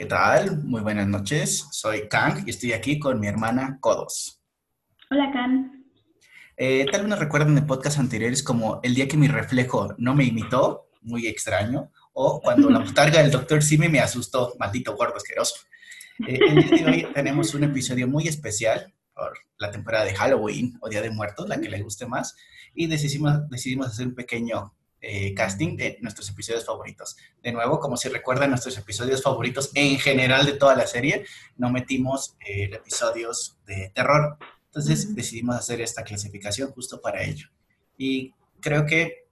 ¿Qué tal? Muy buenas noches. Soy Kang y estoy aquí con mi hermana Kodos. Hola, Kang. Eh, tal vez nos recuerden de podcasts anteriores como El día que mi reflejo no me imitó, muy extraño, o cuando la botarga del doctor Simi me asustó, maldito gordo asqueroso. Eh, el día de hoy tenemos un episodio muy especial por la temporada de Halloween o Día de Muertos, la que le guste más, y decidimos, decidimos hacer un pequeño eh, casting de nuestros episodios favoritos. De nuevo, como si recuerdan nuestros episodios favoritos en general de toda la serie, no metimos eh, episodios de terror. Entonces decidimos hacer esta clasificación justo para ello. Y creo que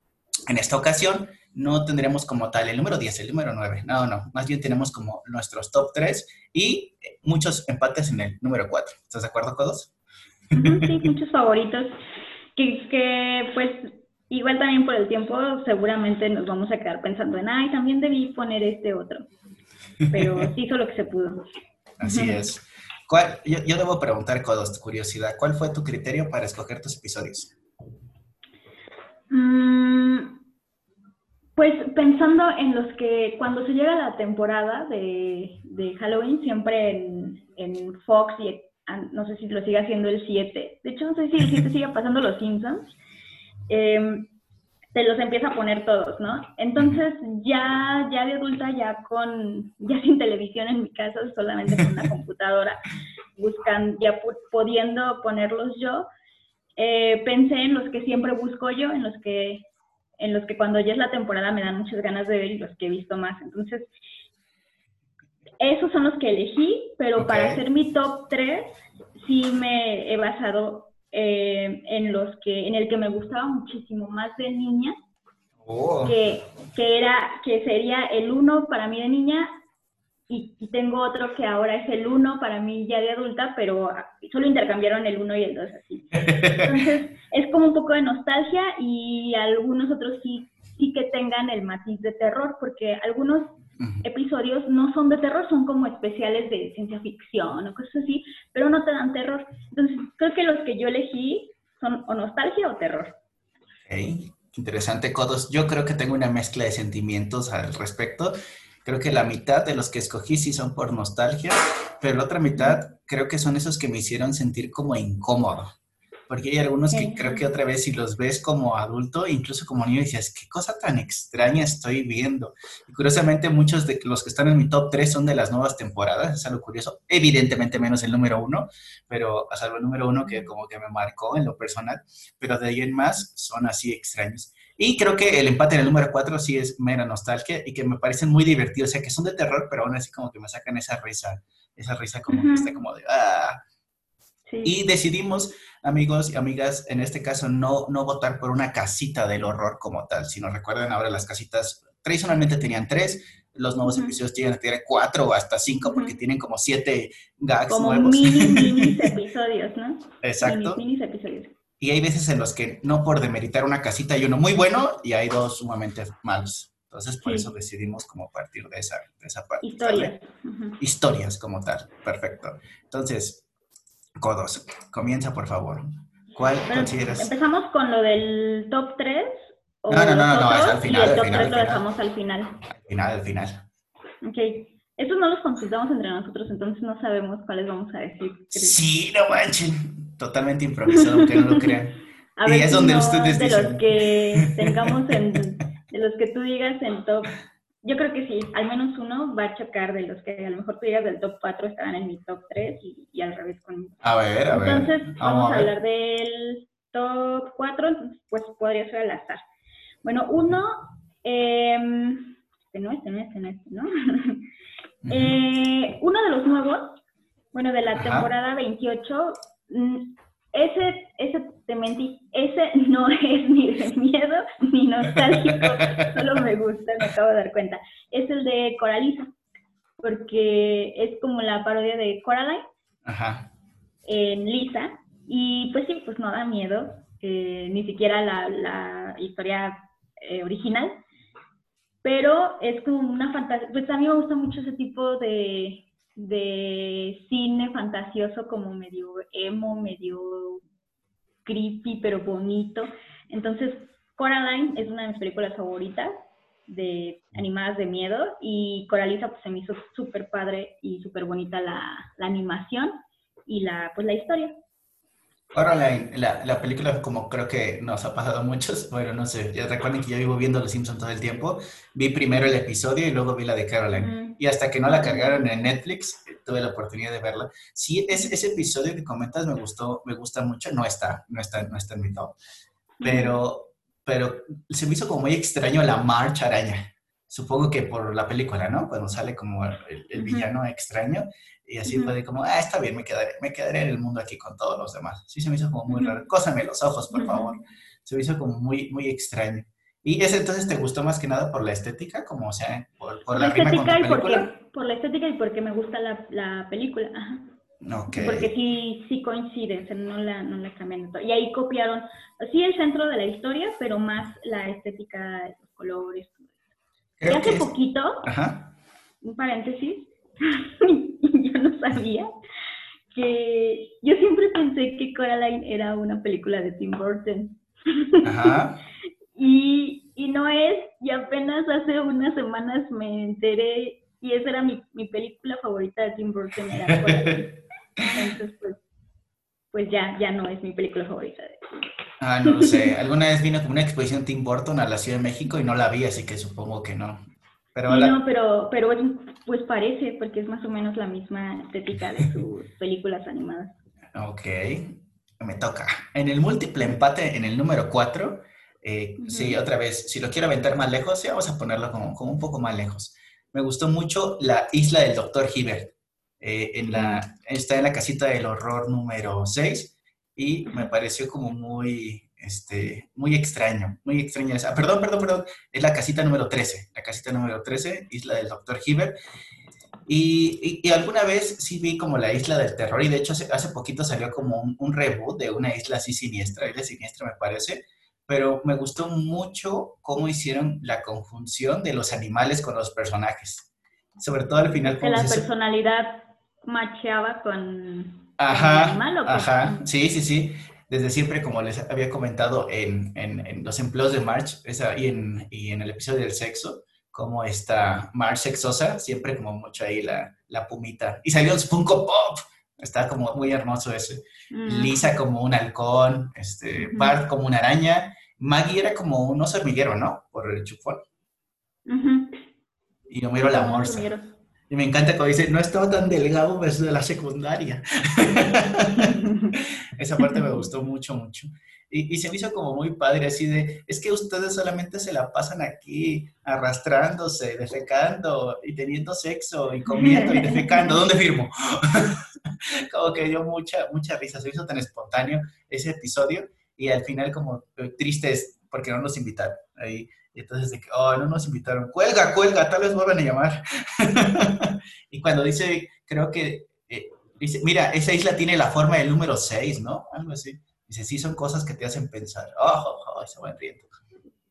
en esta ocasión no tendremos como tal el número 10, el número 9. No, no. Más bien tenemos como nuestros top 3 y muchos empates en el número 4. ¿Estás de acuerdo, Codos? sí, muchos favoritos. Que, que pues Igual también por el tiempo seguramente nos vamos a quedar pensando en, ay, también debí poner este otro. Pero sí hizo lo que se pudo. Así es. yo, debo preguntar, con curiosidad, ¿cuál fue tu criterio para escoger tus episodios? Mm, pues pensando en los que cuando se llega la temporada de, Halloween, siempre en, en, Fox y no sé si lo sigue haciendo el 7. De hecho, no sé si el 7 sigue pasando los Simpsons eh, te los empieza a poner todos, ¿no? Entonces ya, ya de adulta, ya con, ya sin televisión en mi casa, solamente con una computadora, buscan, ya pudiendo ponerlos yo, eh, pensé en los que siempre busco yo, en los que, en los que cuando ya es la temporada me dan muchas ganas de ver y los que he visto más. Entonces, esos son los que elegí, pero para hacer mi top 3 sí me he basado eh, en los que, en el que me gustaba muchísimo más de niña, oh. que, que, era, que sería el uno para mí de niña, y, tengo otro que ahora es el uno para mí ya de adulta, pero solo intercambiaron el uno y el dos así. Entonces, es como un poco de nostalgia y algunos otros sí, sí que tengan el matiz de terror, porque algunos episodios no son de terror, son como especiales de ciencia ficción o cosas así, pero no te dan terror. Entonces, creo que los que yo elegí son o nostalgia o terror. Okay. Interesante, Codos. Yo creo que tengo una mezcla de sentimientos al respecto. Creo que la mitad de los que escogí sí son por nostalgia, pero la otra mitad creo que son esos que me hicieron sentir como incómodo porque hay algunos que creo que otra vez si los ves como adulto, incluso como niño, dices, qué cosa tan extraña estoy viendo. Y curiosamente muchos de los que están en mi top 3 son de las nuevas temporadas, es algo curioso, evidentemente menos el número uno, pero a salvo el número uno que como que me marcó en lo personal, pero de ahí en más son así extraños. Y creo que el empate en el número 4 sí es mera nostalgia y que me parecen muy divertidos, o sea, que son de terror, pero aún así como que me sacan esa risa, esa risa como que está como de, ah. Y decidimos amigos y amigas, en este caso no, no votar por una casita del horror como tal, sino recuerden ahora las casitas tradicionalmente tenían tres, los nuevos episodios a tener cuatro o hasta cinco porque tienen como siete gags como nuevos. Mini, mini episodios, ¿no? Exacto. Mini, episodios. Y hay veces en los que no por demeritar una casita hay uno muy bueno y hay dos sumamente malos. Entonces, por eso decidimos como partir de esa, de esa parte. Historias. Historias como tal. Perfecto. Entonces, Codos, comienza por favor. ¿Cuál consideras? ¿Empezamos con lo del top 3? no, no, no, no, no, es al final. Y el top 3 lo dejamos al final. Al final, al final. Ok. Estos no los consultamos entre nosotros, entonces no sabemos cuáles vamos a decir. Sí, no manchen. Totalmente improvisado, aunque no lo crean. A y es donde ustedes de los que tengamos en, de los que tú digas en top yo creo que sí, al menos uno va a chocar de los que a lo mejor tú digas del top 4 estaban en mi top 3 y, al revés conmigo. A ver, a ver. Entonces, vamos, a, hablar del top 4, pues podría ser al azar. Bueno, uno, eh, este no, este no, este no, este no. eh, uno de los nuevos, bueno, de la temporada 28, ese, ese te mentí, ese no es ni de miedo ni nostálgico, solo me gusta, me acabo de dar cuenta. Es el de Coraliza, porque es como la parodia de Coraline en Lisa, y pues sí, pues no da miedo, eh, ni siquiera la, la historia eh, original, pero es como una fantasía, pues a mí me gusta mucho ese tipo de, de cine fantasioso como medio emo, medio creepy, pero bonito. Entonces, Coraline es una de mis películas favoritas de animadas de miedo y Coraliza pues se me hizo súper padre y súper bonita la, la, animación y la, pues, la historia. Coraline, la, la, película, como creo que nos ha pasado a muchos, bueno, no sé, ya recuerden que yo vivo viendo Los Simpsons todo el tiempo, vi primero el episodio y luego vi la de Caroline. Y hasta que no la cargaron en Netflix, tuve la oportunidad de verla. Sí, ese, ese episodio que comentas me gustó, me gusta mucho, no está, no está, no está en mi top, pero, pero se me hizo como muy extraño la marcha araña. Supongo que por la película, ¿no? Cuando sale como el, villano extraño y así puede como, ah, está bien, me quedaré, me quedaré en el mundo aquí con todos los demás. Sí, se me hizo como muy raro. Cósame los ojos, por favor. Se me hizo como muy, muy extraño. ¿Y ese entonces te gustó más que nada por la estética? Como, o sea, por, por la, rima con tu película? por la estética y porque me gusta la, la película. Ajá. Porque sí, sí coinciden, o sea, no la, no la cambian. Y ahí copiaron, sí el centro de la historia, pero más la estética, los colores. y hace poquito, un paréntesis, yo no sabía que yo siempre pensé que Coraline era una película de Tim Burton. Ajá. y, y no es, y apenas hace unas semanas me enteré, y esa era mi, mi película favorita de Tim Burton, era. Entonces, pues, pues ya, ya no es mi película favorita. De ah, no lo sé. Alguna vez vino como una exposición Tim Burton a la Ciudad de México y no la vi, así que supongo que no. Pero No, pero, pero pues parece, porque es más o menos la misma estética de sus películas animadas. Ok, me toca. En el múltiple empate, en el número 4, eh, sí, otra vez, si lo quiero aventar más lejos, sí, vamos a ponerlo como, como un poco más lejos. Me gustó mucho la isla del Doctor Hibbert. Eh, en la, está en la casita del horror número 6 y me pareció como muy, este, muy extraño, muy extraño esa. Perdón, perdón, perdón, es la casita número 13, la casita número 13, Isla del Dr. Hibbert. Y, y, alguna vez sí vi como la isla del terror y de hecho hace, hace poquito salió como un, un, reboot de una isla así siniestra, isla siniestra me parece, pero me gustó mucho cómo hicieron la conjunción de los animales con los personajes. Sobre todo al final. De la personalidad macheaba con, ajá, Ajá, sí, sí, sí. Desde siempre, como les había comentado en, en, los empleos de March esa, y, en, y en el episodio del sexo, como está March sexosa, siempre como mucho ahí la, la pumita. Y salió el Funko Pop. Está como muy hermoso ese. Mm. Lisa como un halcón, este, Bart como una araña. Maggie era como un oso hormiguero, ¿no? Por el chupón. Y Homero la morsa. Y me encanta cuando dice, no estaba tan delgado desde la secundaria. Esa parte me gustó mucho, mucho. Y, y, se me hizo como muy padre, así de, es que ustedes solamente se la pasan aquí arrastrándose, defecando y teniendo sexo y comiendo y defecando. ¿Dónde firmo? como que dio mucha, mucha risa, se hizo tan espontáneo ese episodio y al final como tristes porque no nos invitaron. Ahí y entonces de que, oh, no nos invitaron, cuelga, cuelga, tal vez vuelvan a llamar. y cuando dice, creo que, eh, dice, mira, esa isla tiene la forma del número 6, ¿no? Algo así. Dice, sí, son cosas que te hacen pensar. Oh, oh, oh se van riendo.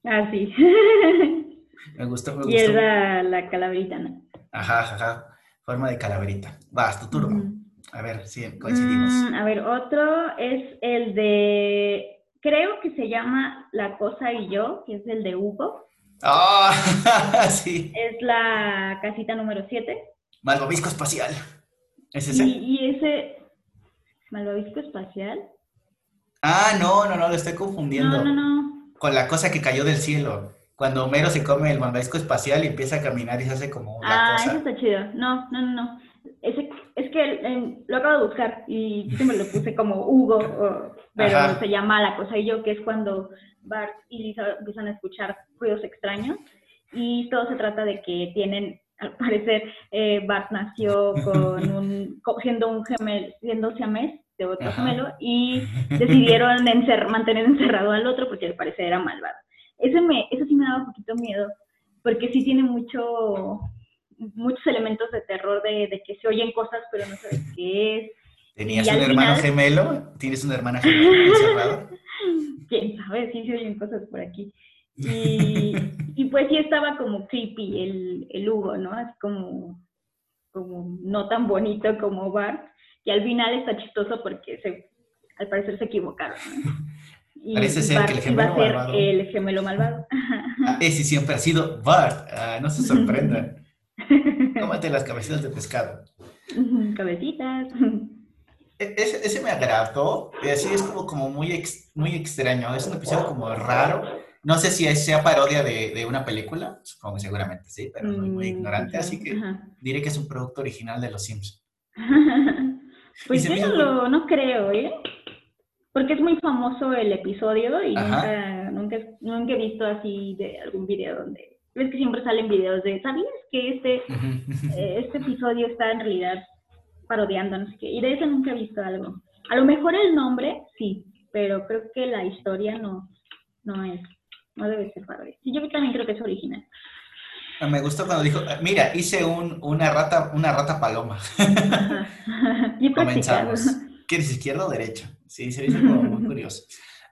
Ah, sí. me gustó, me gustó. Y es la, la calaverita, ¿no? Ajá, ajá, forma de calaverita. Vas, tu turno. A ver, sí, coincidimos. Mm, a ver, otro es el de creo que se llama La Cosa y Yo, que es el de Hugo. Ah, sí. Es la casita número 7. Malvavisco espacial. ¿Es ese? Y, ese. ¿Malvavisco espacial? Ah, no, no, no, lo estoy confundiendo. No, no, no. Con la cosa que cayó del cielo. Cuando Homero se come el malvavisco espacial y empieza a caminar y se hace como una ah, cosa. Ah, eso está chido. No, no, no, no. Ese, es que lo acabo de buscar y siempre lo puse como Hugo, pero se llama La Cosa y Yo, que es cuando Bart y Lisa empiezan a escuchar ruidos extraños. Y todo se trata de que tienen, al parecer, eh, Bart nació con un, siendo un gemelo, siendo siamés de otro gemelo y decidieron mantener encerrado al otro porque al parecer era malvado. Ese me, eso sí me daba un poquito miedo porque sí tiene mucho muchos elementos de terror de, que se oyen cosas pero no sabes qué es. ¿Tenías un hermano gemelo? ¿Tienes una hermana gemelo encerrado? Quién sabe, sí se oyen cosas por aquí. Y, y pues sí estaba como creepy el, el Hugo, ¿no? Así como, como no tan bonito como Bart. Y al final está chistoso porque se, al parecer se equivocaron. Parece ser que el gemelo malvado. El gemelo malvado. Ah, ese siempre ha sido Bart. Ah, no se sorprendan. Tómate las cabecitas de pescado. Cabecitas. E, ese, ese, me agradó. Y así es como, como muy, muy extraño. Es un episodio como raro. No sé si sea parodia de, de una película. Supongo seguramente sí, pero muy, muy mm, ignorante. Así que diré que es un producto original de Los Simpsons. pues yo no, lo, no creo, ¿eh? Porque es muy famoso el episodio y nunca, nunca, nunca, he visto así de algún video donde... Ves que siempre salen videos de, ¿sabías que este, eh, este episodio está en realidad parodiando, no sé qué? Y de eso nunca he visto algo. A lo mejor el nombre, sí, pero creo que la historia no, no es, no debe ser parodia. Sí, yo también creo que es original. Me gustó cuando dijo, mira, hice un, una rata, una rata paloma. Comenzamos. ¿Quieres izquierda o derecha? Sí, se dice como muy curioso.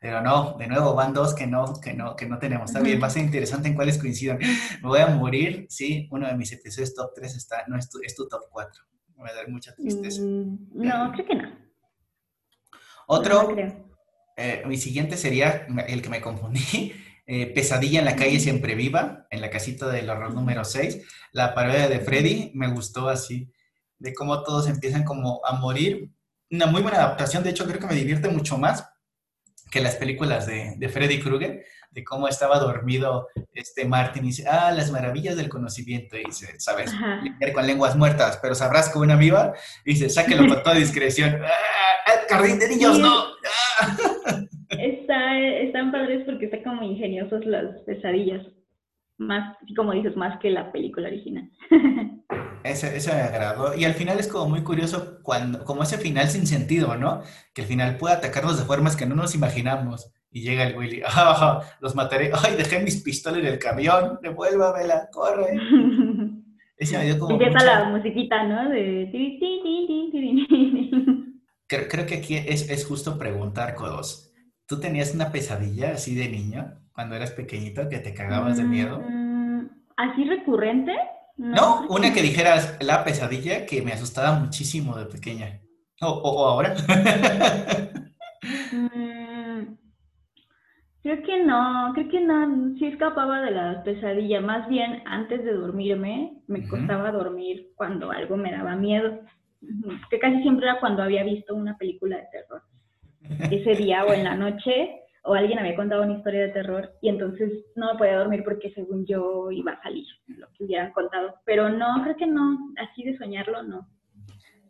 Pero no, de nuevo, van dos que no, que no, que no tenemos. Está bien, va a ser interesante en cuáles coincidan. Me voy a morir, sí, uno de mis episodios top 3 está, no es tu, es tu top 4. Me va a dar mucha tristeza. Mm, no, creo que no. Otro, eh, mi siguiente sería el que me confundí. Eh, Pesadilla en la calle siempre viva, en la casita del horror número 6. La parodia de Freddy me gustó así, de cómo todos empiezan como a morir una muy buena adaptación. De hecho, creo que me divierte mucho más que las películas de, de Freddy Krueger, de cómo estaba dormido este Martin y dice, ah, las maravillas del conocimiento, y dice, sabes, con lenguas muertas, pero sabrás que una viva, y dice, sáquelo con toda discreción, ¡Ah, jardín de niños, no. Está, están padres porque están como ingeniosos las pesadillas, más, como dices, más que la película original. Ese, ese, me agradó. Y al final es como muy curioso, cuando, como ese final sin sentido, ¿no? Que al final puede atacarnos de formas que no nos imaginamos. Y llega el Willy, ¡ah! Los mataré. ¡Ay, dejé mis pistolas en el camión! ¡Devuélvamela! ¡Corre! Ese me dio como. Empieza la musiquita, ¿no? De. Creo, creo que aquí es, es justo preguntar, Codos. ¿Tú tenías una pesadilla así de niño cuando eras pequeñito que te cagabas de miedo? Mm, ¿Así recurrente? No, una que dijeras la pesadilla que me asustaba muchísimo de pequeña. ¿O, ahora? Mm, creo que no, creo que no, sí escapaba de la pesadilla. Más bien, antes de dormirme, me costaba dormir cuando algo me daba miedo. Que casi siempre era cuando había visto una película de terror. Ese día o en la noche o alguien había contado una historia de terror y entonces no me podía dormir porque según yo iba a salir lo que hubieran contado. Pero no, creo que no, así de soñarlo, no.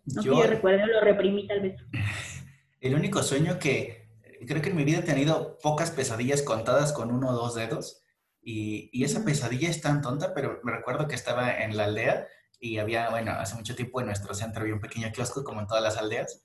No yo, que yo recuerdo, lo reprimí tal vez. El único sueño que creo que en mi vida he tenido pocas pesadillas contadas con uno o dos dedos y, y esa pesadilla es tan tonta, pero me recuerdo que estaba en la aldea y había, bueno, hace mucho tiempo en nuestro centro había un pequeño kiosco como en todas las aldeas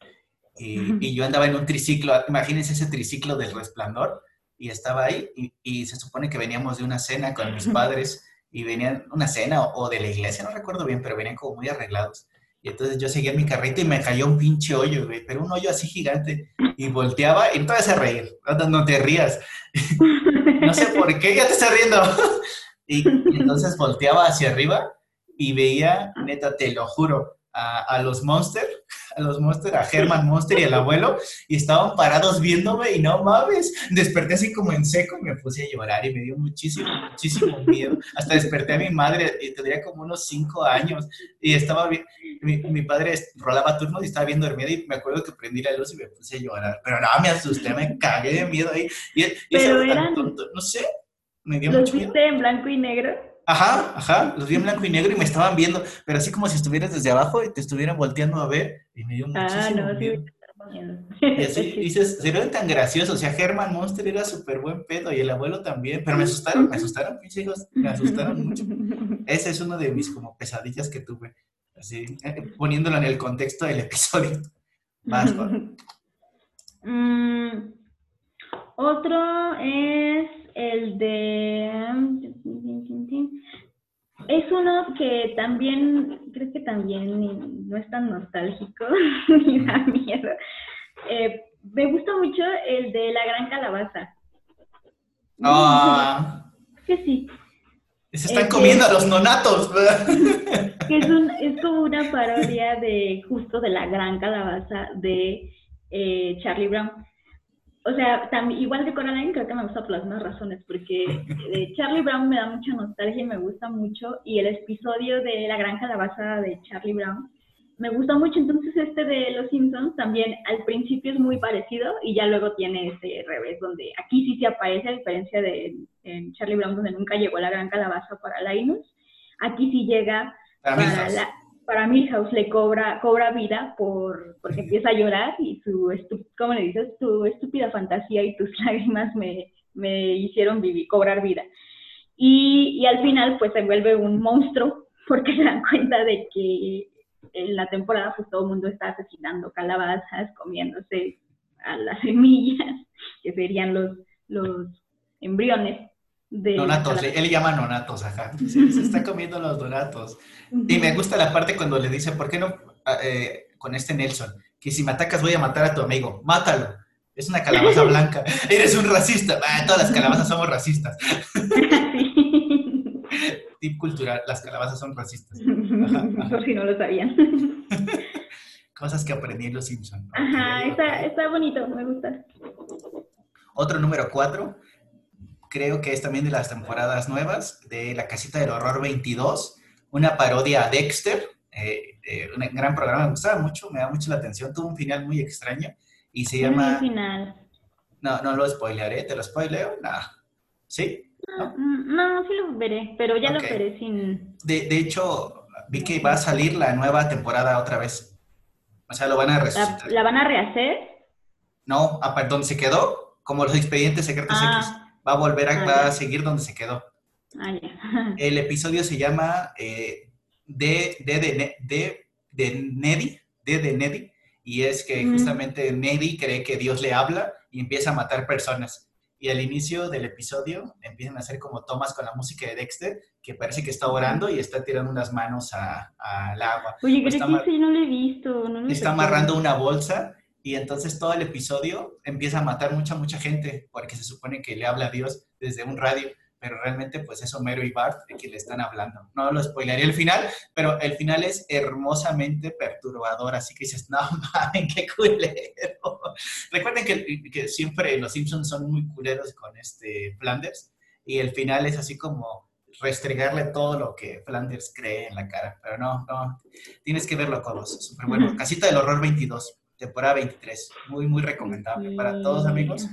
y, yo andaba en un triciclo, imagínense ese triciclo del resplandor, y estaba ahí, y, se supone que veníamos de una cena con mis padres, y venían una cena o, de la iglesia, no recuerdo bien, pero venían como muy arreglados. Y entonces yo seguía en mi carrito y me cayó un pinche hoyo, güey, pero un hoyo así gigante. Y volteaba y entonces a reír. No, te rías. no sé por qué, ya te estás riendo. y, entonces volteaba hacia arriba y veía, neta, te lo juro, a, los Monster, a los Monster, a Herman Monster y al abuelo, y estaban parados viéndome y no mames, desperté así como en seco y me puse a llorar y me dio muchísimo, muchísimo miedo. Hasta desperté a mi madre, y tendría como unos cinco años, y estaba bien, mi, padre rolaba turnos y estaba bien dormido y me acuerdo que prendí la luz y me puse a llorar, pero no, me asusté, me cagué de miedo ahí. Y, pero eran, no sé, me dio ¿Los viste en blanco y negro? Ajá, ajá, los vi en blanco y negro y me estaban viendo, pero así como si estuvieras desde abajo y te estuvieran volteando a ver y me dio muchísimo ah, no, miedo. Y así dices, se ven tan graciosos, o sea, Herman Monster era súper buen pedo y el abuelo también, pero me asustaron, me asustaron, mis hijos, me asustaron mucho. Ese es uno de mis como pesadillas que tuve, así, eh, poniéndolo en el contexto del episodio. Más, mm, otro es el de... Es uno que también, creo que también no es tan nostálgico ni da miedo. Eh, me gusta mucho el de la gran calabaza. Ah. Que sí. Se están comiendo a los nonatos. Que es, un, es como una parodia de justo de la gran calabaza de eh, Charlie Brown. O sea, también, igual de Coraline creo que me gusta por las mismas razones, porque de Charlie Brown me da mucha nostalgia y me gusta mucho, y el episodio de La Gran Calabaza de Charlie Brown me gusta mucho, entonces este de Los Simpsons también al principio es muy parecido y ya luego tiene este revés, donde aquí sí se aparece, a diferencia de en Charlie Brown, donde nunca llegó la Gran Calabaza para Linus, aquí sí llega para, la, para Milhouse le cobra, cobra vida por, porque empieza a llorar y su, ¿cómo le dices? Tu estúpida fantasía y tus lágrimas me, me hicieron vivir, cobrar vida. Y, y, al final pues se vuelve un monstruo porque se dan cuenta de que en la temporada pues todo el mundo está asesinando calabazas, comiéndose a las semillas, que serían los, los embriones Donatos, él llama nonatos, ajá. Se, está comiendo los donatos. Y me gusta la parte cuando le dice, ¿por qué no ah, eh, con este Nelson? Que si me atacas voy a matar a tu amigo. Mátalo. Es una calabaza blanca. Eres un racista. Ah, todas las calabazas somos racistas. Tip cultural, las calabazas son racistas. Por si no lo sabían. Cosas que aprendí en Los Simpsons. Ajá, está, está bonito, me gusta. Otro número cuatro creo que es también de las temporadas nuevas, de La Casita del Horror 22, una parodia a Dexter, eh, eh, un gran programa, me gustaba mucho, me da mucho la atención, tuvo un final muy extraño y se llama... final? No, no lo spoilearé, ¿te lo spoileo? No. ¿Sí? No, no, sí lo veré, pero ya lo veré sin... De, de, hecho, vi que va a salir la nueva temporada otra vez. O sea, lo van a resucitar. ¿La, van a rehacer? No, a, donde se quedó, como los expedientes secretos ah. X va a volver a, ah, seguir donde se quedó. Ah, El episodio se llama eh, de, de, de, de, Neddy, de, de Neddy, y es que justamente Neddy cree que Dios le habla y empieza a matar personas. Y al inicio del episodio empiezan a hacer como tomas con la música de Dexter, que parece que está orando y está tirando unas manos al agua. Oye, creo que no lo he visto. No está amarrando una bolsa y entonces todo el episodio empieza a matar mucha, mucha gente, porque se supone que le habla a Dios desde un radio, pero realmente pues es Homero y Bart de que le están hablando. No lo spoilería el final, pero el final es hermosamente perturbador, así que dices, no mames, qué culero. Recuerden que, que, siempre los Simpsons son muy culeros con este Flanders, y el final es así como restregarle todo lo que Flanders cree en la cara, pero no, no, tienes que verlo, todos, súper bueno. Casita del Horror 22 temporada 23. Muy, muy recomendable para todos, amigos.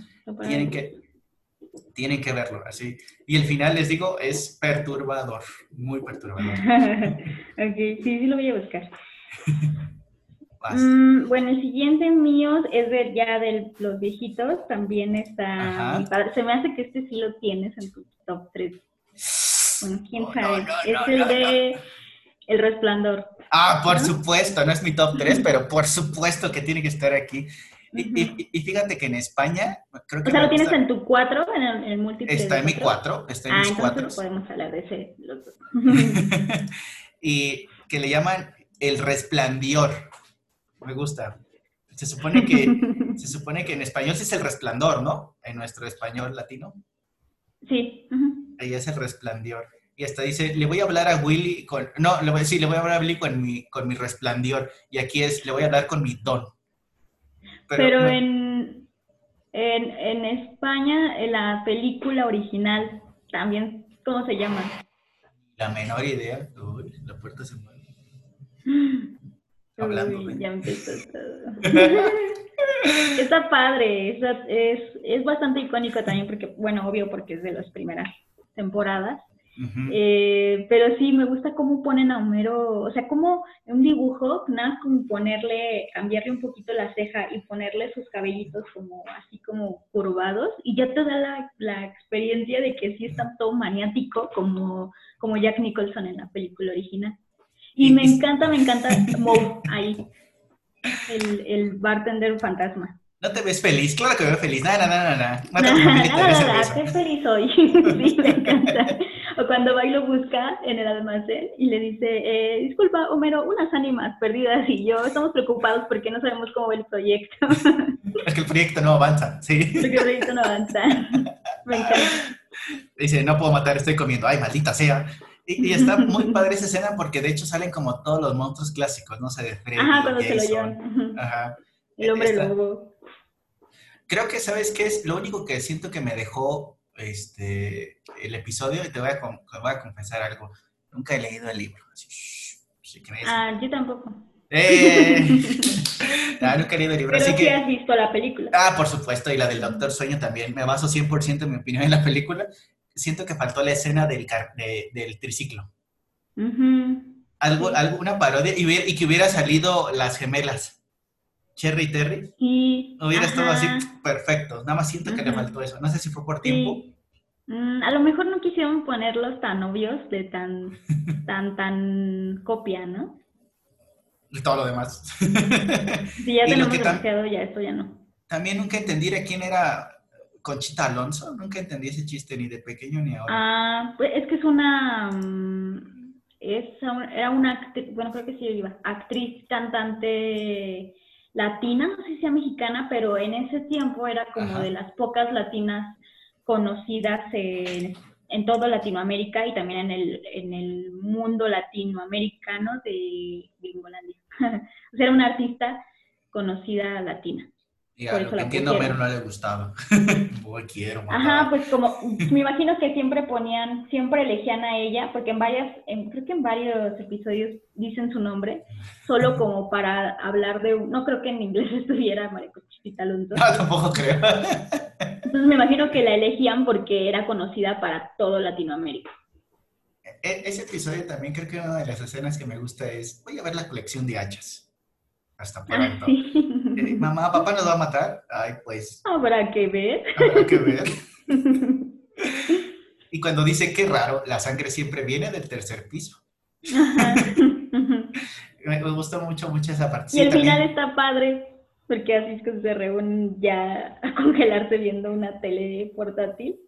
Tienen que, tienen que verlo así. Y el final, les digo, es perturbador, muy perturbador. ok, sí, sí lo voy a buscar. Mm, bueno, el siguiente mío es de ya de los viejitos, también está Se me hace que este sí lo tienes en tu top 3. Bueno, quién sabe. es el de El Resplandor. Ah, por supuesto, no es mi top 3, pero por supuesto que tiene que estar aquí. y, fíjate que en España, creo que... O sea, ¿lo tienes en tu 4, en el, en múltiple? Está en mi 4, está en ah, mis 4. podemos hablar de ese. y que le llaman El Resplandor. Me gusta. Se supone que, se supone que en español sí es El Resplandor, ¿no? En nuestro español latino. Sí. Ahí es El Resplandor y hasta dice, le voy a hablar a Willy con, no, le voy a decir, le voy a hablar a Willy con mi, con mi resplandor, y aquí es, le voy a hablar con mi don. Pero, en, en, en, España, en la película original, también, ¿cómo se llama? La menor idea, Uy, la puerta se mueve. Hablando. ya empezó todo. Está padre, es, es, es bastante icónico también porque, bueno, obvio porque es de las primeras temporadas. Eh, pero sí, me gusta cómo ponen a Homero, o sea, como un dibujo, nada como ponerle, cambiarle un poquito la ceja y ponerle sus cabellitos como así como curvados y ya te da la, la experiencia de que sí está todo maniático como, como Jack Nicholson en la película original. Y me encanta, me encanta Moe ahí, el, el bartender fantasma. ¿No te ves feliz? Claro que me veo feliz. Nada, nada, nada. Nada, qué feliz hoy. sí, me encanta. O cuando va y lo busca en el almacén y le dice, eh, disculpa, Homero, unas ánimas perdidas y yo estamos preocupados porque no sabemos cómo va el proyecto. Es que el proyecto no avanza, sí. Porque el proyecto no avanza. Me encanta. Dice, no puedo matar, estoy comiendo. Ay, maldita sea. Y, está muy padre esa escena porque de hecho salen como todos los monstruos clásicos, ¿no? O sea, de Freddy, Ajá, cuando se lo llevan. Ajá. El hombre lobo. Creo que, ¿sabes qué es? Lo único que siento que me dejó este, el episodio, y te voy a, voy a confesar algo. Nunca he leído el libro. ah, yo tampoco. Eh, ah, nunca he leído el libro. Pero así que has visto la película. Ah, por supuesto, y la del Doctor Sueño también. Me baso 100% en mi opinión en la película. Siento que faltó la escena del, del triciclo. Algo, alguna parodia y, que hubiera salido las gemelas. Cherry Terry. Sí. Hubiera estado así perfecto. Nada más siento que le faltó eso. No sé si fue por tiempo. Mm, a lo mejor no quisieron ponerlos tan obvios, de tan, tan, tan copia, ¿no? Y todo lo demás. Si ya tenemos demasiado, ya esto ya no. También nunca entendí a quién era Conchita Alonso. Nunca entendí ese chiste ni de pequeño ni ahora. Ah, pues es que es una... Mm, es, era una actriz, bueno, creo que sí iba, actriz, cantante latina, no sé si sea mexicana, pero en ese tiempo era como de las pocas latinas conocidas en, en toda Latinoamérica y también en el, en el mundo latinoamericano de Gringolandia. o sea, era una artista conocida latina. Y a lo que entiendo, a Mero no le gustaba. quiero. Ajá, pues como, me imagino que siempre ponían, siempre elegían a ella, porque en varias, creo que en varios episodios dicen su nombre, solo como para hablar de, no creo que en inglés estuviera Alonso. No, tampoco creo. Entonces me imagino que la elegían porque era conocida para todo Latinoamérica. E, ese episodio también creo que una de las escenas que me gusta es, voy a ver la colección de hachas. Hasta pronto. Eh, mamá, papá nos va a matar. Ay, pues. Habrá que ver. Habrá que ver. y cuando dice qué raro, la sangre siempre viene del tercer piso. me, gusta mucho, mucho esa parte. Y el final está padre, porque así es que se reúnen ya a congelarse viendo una tele portátil.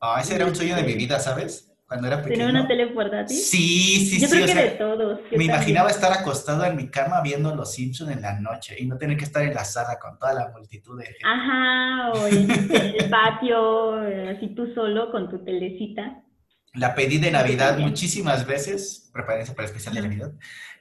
Ah, ese era un sueño de mi vida, ¿sabes? Cuando era pequeño. ¿Tenía una tele portátil? Sí, sí, yo sí. Creo que de todos. Me imaginaba estar acostado en mi cama viendo Los Simpsons en la noche y no tener que estar en la sala con toda la multitud de gente. Ajá, o en el patio, así tú solo con tu telecita. La pedí de Navidad muchísimas veces, prepárense para el especial de Navidad,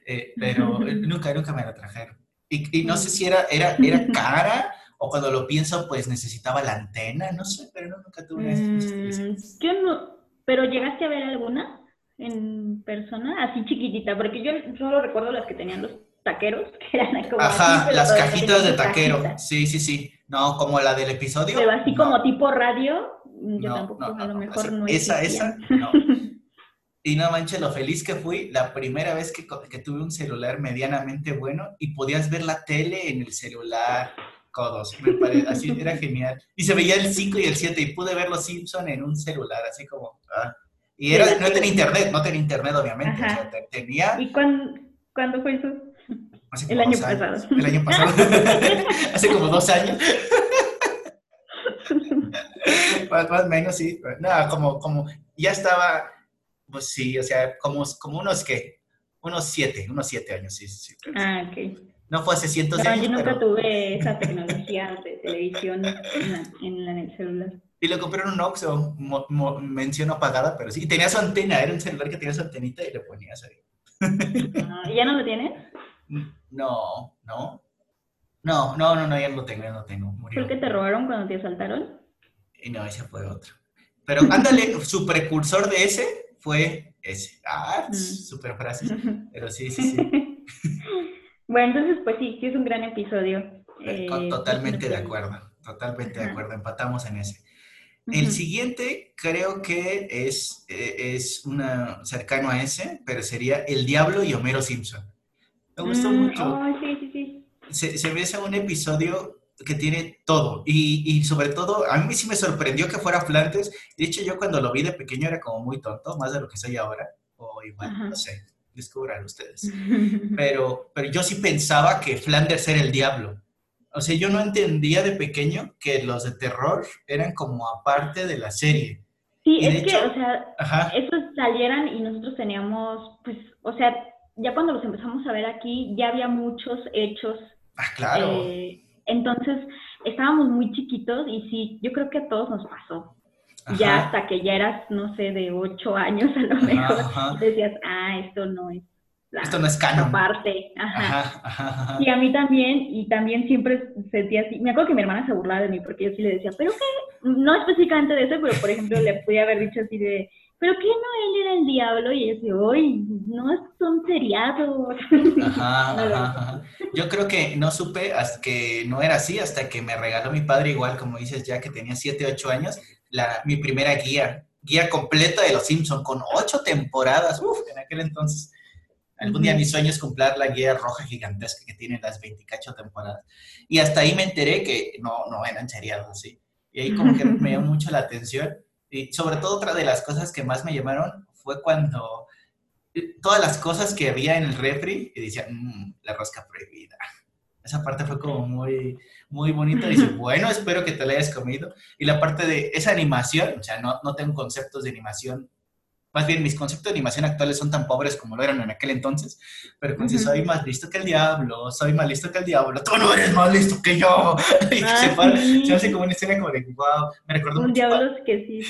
eh, pero nunca, nunca me la trajeron. Y, y, no sé si era, era, era cara o cuando lo pienso, pues necesitaba la antena, no sé, pero nunca tuve. Mm, yo no, ¿Pero llegaste a ver alguna en persona, así chiquitita? Porque yo solo recuerdo las que tenían los taqueros, que eran como... Ajá, las cajitas de taquero. Sí, sí, sí. No, como la del episodio. Pero así como tipo radio, yo tampoco, a lo mejor no Esa, esa, no. Y no manches lo feliz que fui la primera vez que, que, tuve un celular medianamente bueno y podías ver la tele en el celular, codos. Me parece, así era genial. Y se veía el 5 y el 7 y pude ver los Simpson en un celular, así como... Ah. Y era, no tenía internet, no tenía internet, obviamente. tenía... ¿Y cuándo, cuándo fue eso? el año pasado. El año pasado. Hace como dos años. más, o menos, sí. No, como, como ya estaba, pues sí, o sea, como, como unos que, unos siete, unos siete años, sí, sí. Ah, ok. No fue hace cientos de años. Yo nunca tuve esa tecnología de televisión en, el celular. Y lo compré en un Oxxo, menciono apagada, pero sí. Y tenía su antena, era un celular que tenía su antenita y le ponías ahí. Ah, ¿Y ya no lo tienes? No, no. No, no, no, no, ya no lo tengo, ya no lo tengo. ¿Por qué te robaron cuando te asaltaron? Y no, ese fue otro. Pero ándale, su precursor de ese fue ese. Ah, mm. súper frase. Pero sí, sí, sí. Bueno, entonces, pues sí, sí es un gran episodio. Eh, eh, totalmente de acuerdo, totalmente de acuerdo, empatamos en ese. El siguiente creo que es, eh, es una, cercano a ese, pero sería El Diablo y Homero Simpson. Me gustó mm, mucho. sí, sí, sí. Se, se ve un episodio que tiene todo y, y, sobre todo a mí sí me sorprendió que fuera Flanders. De hecho, yo cuando lo vi de pequeño era como muy tonto, más de lo que soy ahora, o igual, no sé descubran ustedes. Pero, pero yo sí pensaba que Flanders era el diablo. O sea, yo no entendía de pequeño que los de terror eran como aparte de la serie. Sí, es que, o sea, esos salieran y nosotros teníamos, pues, o sea, ya cuando los empezamos a ver aquí, ya había muchos hechos. Ah, claro. Eh, entonces, estábamos muy chiquitos y sí, yo creo que a todos nos pasó ya hasta que ya eras, no sé, de ocho años a lo mejor, decías, ah, esto no es Esto no es canon. Aparte, ajá. Y a mí también, y también siempre sentía así. Me acuerdo que mi hermana se burlaba de mí porque yo sí le decía, pero qué, no específicamente de eso, pero por ejemplo le podía haber dicho así de, pero qué no él era el diablo y decía, uy, no es un seriado. Ajá, ajá, Yo creo que no supe hasta que no era así, hasta que me regaló mi padre igual, como dices ya que tenía 7, 8 años, la, mi primera guía, guía completa de Los Simpsons, con 8 temporadas, uff, en aquel entonces Algún día mi sueño es comprar la guía roja gigantesca que tiene las 28 temporadas. Y hasta ahí me enteré que no, no eran seriados así. Y ahí como que me llamó mucho la atención. Y sobre todo otra de las cosas que más me llamaron fue cuando eh, todas las cosas que había en el refri y decían, mmm, la rosca prohibida. Esa parte fue como muy, muy bonita. Dice, bueno, espero que te la hayas comido. Y la parte de esa animación, o sea, no, no tengo conceptos de animación más bien mis conceptos de animación actuales son tan pobres como lo eran en aquel entonces, pero pues soy más listo que el diablo, soy más listo que el diablo, tú no eres más listo que yo. y ah, se, hace como una escena como de, wow, me recuerdo Un diablo que sí,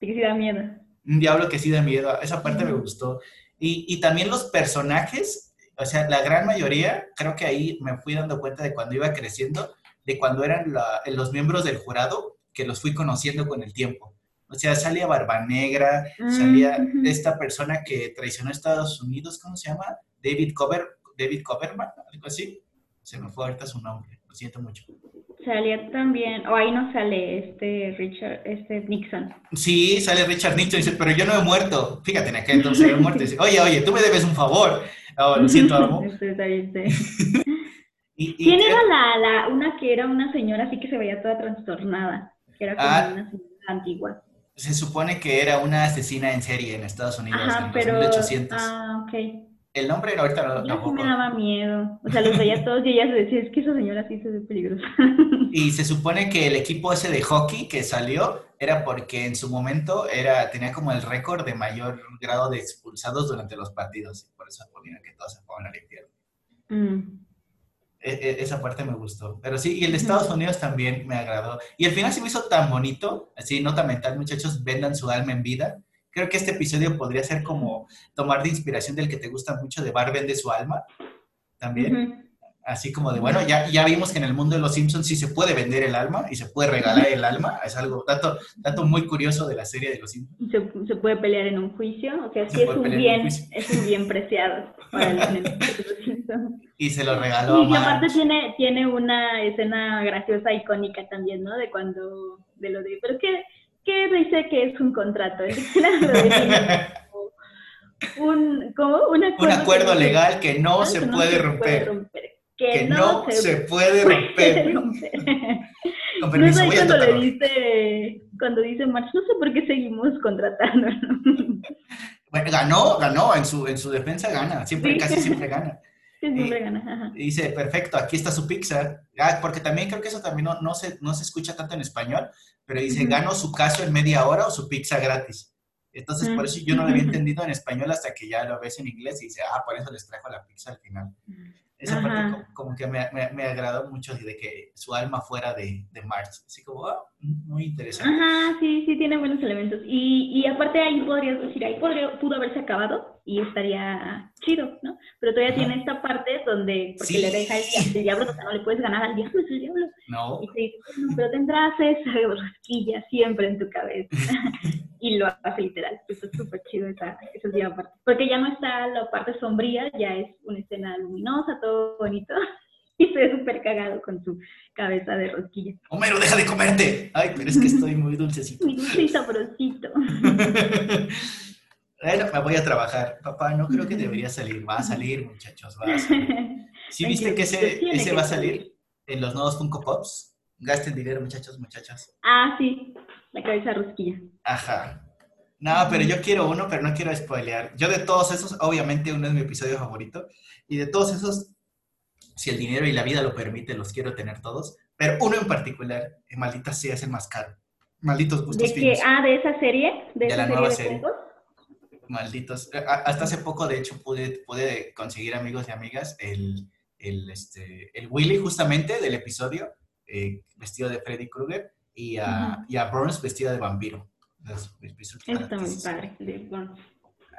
que sí da miedo. Un diablo que sí da miedo, esa parte me gustó. Y, y también los personajes, o sea, la gran mayoría, creo que ahí me fui dando cuenta de cuando iba creciendo, de cuando eran los miembros del jurado, que los fui conociendo con el tiempo. O sea, salía Barba Negra, salía esta persona que traicionó a Estados Unidos, ¿cómo se llama? David Cover, David Coverman, algo así. Se me fue ahorita su nombre, lo siento mucho. Salía también, o ahí no sale este Richard, este Nixon. Sí, sale Richard Nixon y dice, pero yo no he muerto. Fíjate, en aquel entonces he muerto. Dice, oye, oye, tú me debes un favor. Oh, lo siento, amo. ¿Quién era la, la, una que era una señora así que se veía toda trastornada? Que era como ah. una señora antigua se supone que era una asesina en serie en Estados Unidos en pero, 1800. Ah, ok. El nombre ahorita no, tampoco. me daba miedo. O sea, los veía todos y ella se decía, es que esa señora sí se ve peligrosa. Y se supone que el equipo ese de hockey que salió era porque en su momento era, tenía como el récord de mayor grado de expulsados durante los partidos. Y por eso ponían que todos se fueron al infierno. Mm. E, e, esa parte me gustó. Pero sí, y el de Estados Unidos también me agradó. Y al final se me hizo tan bonito, así, nota mental, muchachos, vendan su alma en vida. Creo que este episodio podría ser como tomar de inspiración del que te gusta mucho de Bar vende su alma, también. Así como de, bueno, ya, ya vimos que en el mundo de los Simpsons sí se puede vender el alma y se puede regalar el alma. Es algo, dato, dato muy curioso de la serie de los Simpsons. Se, se puede pelear en un juicio, o sea, sí es un bien, es un bien preciado para el los Simpsons. Y se lo regaló Y aparte tiene, tiene una escena graciosa, icónica también, ¿no? De cuando, de lo de, pero ¿qué, qué dice que es un contrato? un, ¿cómo? Un acuerdo, legal que no, se, puede romper que, no, se, puede romper. Con permiso, no sé cuando le dice, cuando dice March, no sé por qué seguimos contratando. bueno, ganó, ganó, en su, en su defensa gana, siempre, casi siempre gana. siempre gana. Y dice, perfecto, aquí está su pizza. Ah, porque también creo que eso también no, no, se, no se escucha tanto en español, pero dice, gano su caso en media hora o su pizza gratis. Entonces, por eso yo no lo había entendido en español hasta que ya lo ves en inglés y dice, ah, por eso les trajo la pizza al final esa parte como, que me, me, me, agradó mucho de que su alma fuera de, de March. Así como, ah, muy interesante. Ajá, sí, sí, tiene buenos elementos. Y, y aparte ahí podrías decir, ahí podría, pudo haberse acabado y estaría chido, ¿no? Pero todavía tiene esta parte donde, porque le deja el, diablo, o sea, no le puedes ganar al diablo, es el diablo. No. Y te dice, pero tendrás esa rosquilla siempre en tu cabeza. y lo hace literal. Eso es súper chido esa, esa parte. Porque ya no está la parte sombría, ya es una escena luminosa, todo bonito. Y ve súper cagado con su cabeza de rosquilla. Homero, deja de comerte. Ay, pero es que estoy muy dulcecito. Muy dulce y sabrosito. Bueno, me voy a trabajar. Papá, no creo que debería salir. Va a salir, muchachos, va a salir. ¿Sí viste que ese, ese va a salir en los nuevos Funko Pops? Gasten dinero, muchachos, muchachas. Ah, sí, la cabeza rosquilla. Ajá. No, pero yo quiero uno, pero no quiero spoilear. Yo de todos esos, obviamente uno es mi episodio favorito, y de todos esos, si el dinero y la vida lo permiten, los quiero tener todos, pero uno en particular, maldita sea, es el más caro. Malditos gustos ¿De qué? Ah, ¿de esa serie? ¿De, la nueva serie? Malditos. Hasta hace poco, de hecho, pude, pude conseguir amigos y amigas el, el, este, el Willy justamente del episodio, eh, vestido de Freddy Krueger, y a, y a Burns vestida de vampiro. Está muy padre, de Burns.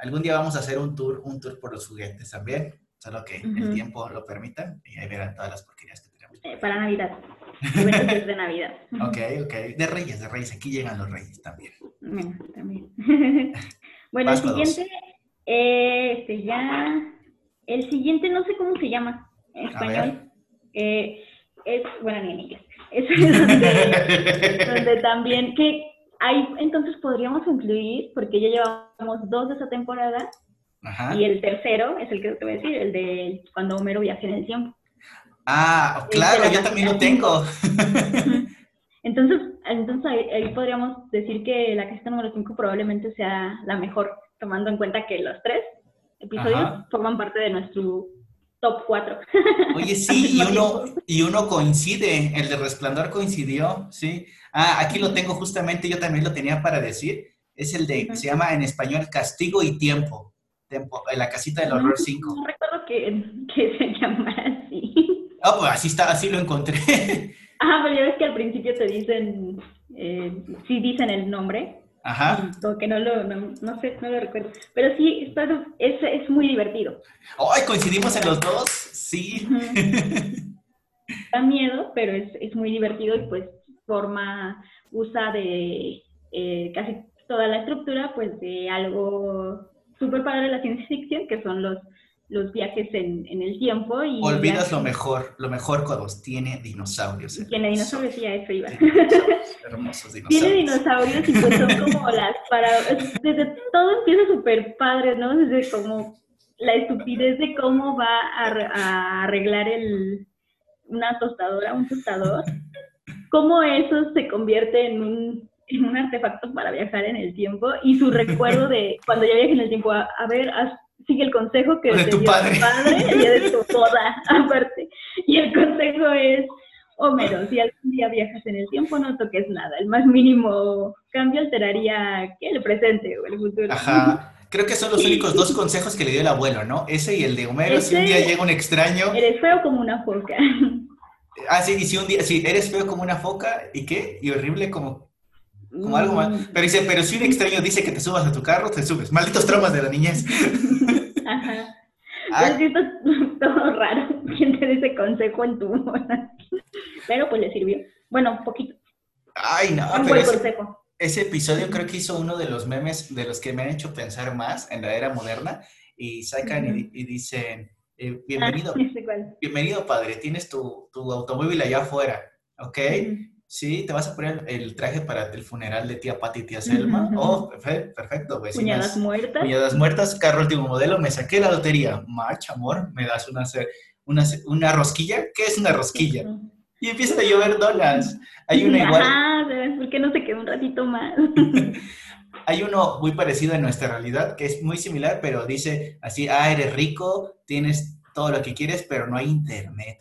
algún día vamos a hacer un tour, un tour por los juguetes también, solo que el tiempo lo permita y ahí verán todas las porquerías que tenemos. Eh, para Navidad. de Navidad. ok, ok. De Reyes, de Reyes. Aquí llegan los Reyes también. también. bueno, el siguiente, eh, este ya, el siguiente no sé cómo se llama en español. Eh, es, bueno, ni en inglés. Es donde, también, que ahí entonces podríamos incluir, porque ya llevamos dos de esa temporada, y el tercero es el que te voy a decir, el de cuando Homero viaja en el tiempo. Ah, claro, yo también lo tengo. Entonces, entonces ahí, podríamos decir que la casita número 5 probablemente sea la mejor, tomando en cuenta que los tres episodios forman parte de nuestro top 4. Oye, sí, y uno, y uno coincide, el de Resplandor coincidió, sí. Ah, aquí lo tengo justamente, yo también lo tenía para decir. Es el de, se llama en español Castigo y Tiempo, en la casita del horror 5. No, recuerdo que, que se llamara así. Ah, pues así está, así lo encontré. Ajá, pero ya ves que al principio te dicen, eh, sí dicen el nombre. Ajá. Como que no lo, no, sé, no lo recuerdo. Pero sí, es, es muy divertido. ¡Ay, coincidimos en los dos! Sí. da miedo, pero es, es, muy divertido y pues forma, usa de eh, casi toda la estructura pues de algo súper padre de la ciencia ficción, que son los los viajes en, en el tiempo. Y Olvidas lo mejor, lo mejor cuando tiene dinosaurios. Tiene dinosaurios, sí, a eso iba. Hermosos dinosaurios. Tiene dinosaurios y pues son como las para... Desde todo empieza súper padre, ¿no? Desde como la estupidez de cómo va a, arreglar el, una tostadora, un tostador. Cómo eso se convierte en un, en un artefacto para viajar en el tiempo y su recuerdo de cuando ya viaje en el tiempo, a, a ver, haz sigue el consejo que de te tu dio padre. tu padre y de tu boda, aparte. Y el consejo es, Homero, si algún día viajas en el tiempo, no toques nada. El más mínimo cambio alteraría ¿qué? el presente o el futuro. Ajá. Creo que son los únicos dos consejos que le dio el abuelo, ¿no? Ese y el de Homero, si un día llega un extraño... Eres feo como una foca. Ah, sí, y si un día, sí, eres feo como una foca, ¿y qué? Y horrible como, como algo mal. Mm. Pero dice, pero si un extraño dice que te subas a tu carro, te subes. Malditos traumas de la niñez. Ajá. Ah. Es todo raro. ¿Quién te dice consejo en tu Pero pues le sirvió. Bueno, un poquito. Ay, no, pero ese, ese, episodio creo que hizo uno de los memes de los que me han hecho pensar más en la era moderna. Y sacan y, dicen, eh, bienvenido, ah, bienvenido padre, tienes tu, tu, automóvil allá afuera, ¿ok? Sí, te vas a poner el traje para el funeral de tía Pati y tía Selma. Oh, perfecto, vecinas. Puñadas muertas. Puñadas muertas, carro último modelo, me saqué la lotería. March, amor, me das una, una, una rosquilla. ¿Qué es una rosquilla? Y empiezan a llover dólares. Hay una igual. Ah, ¿por qué no se quedó un ratito más? Hay uno muy parecido en nuestra realidad, que es muy similar, pero dice así, ah, eres rico, tienes todo lo que quieres, pero no hay internet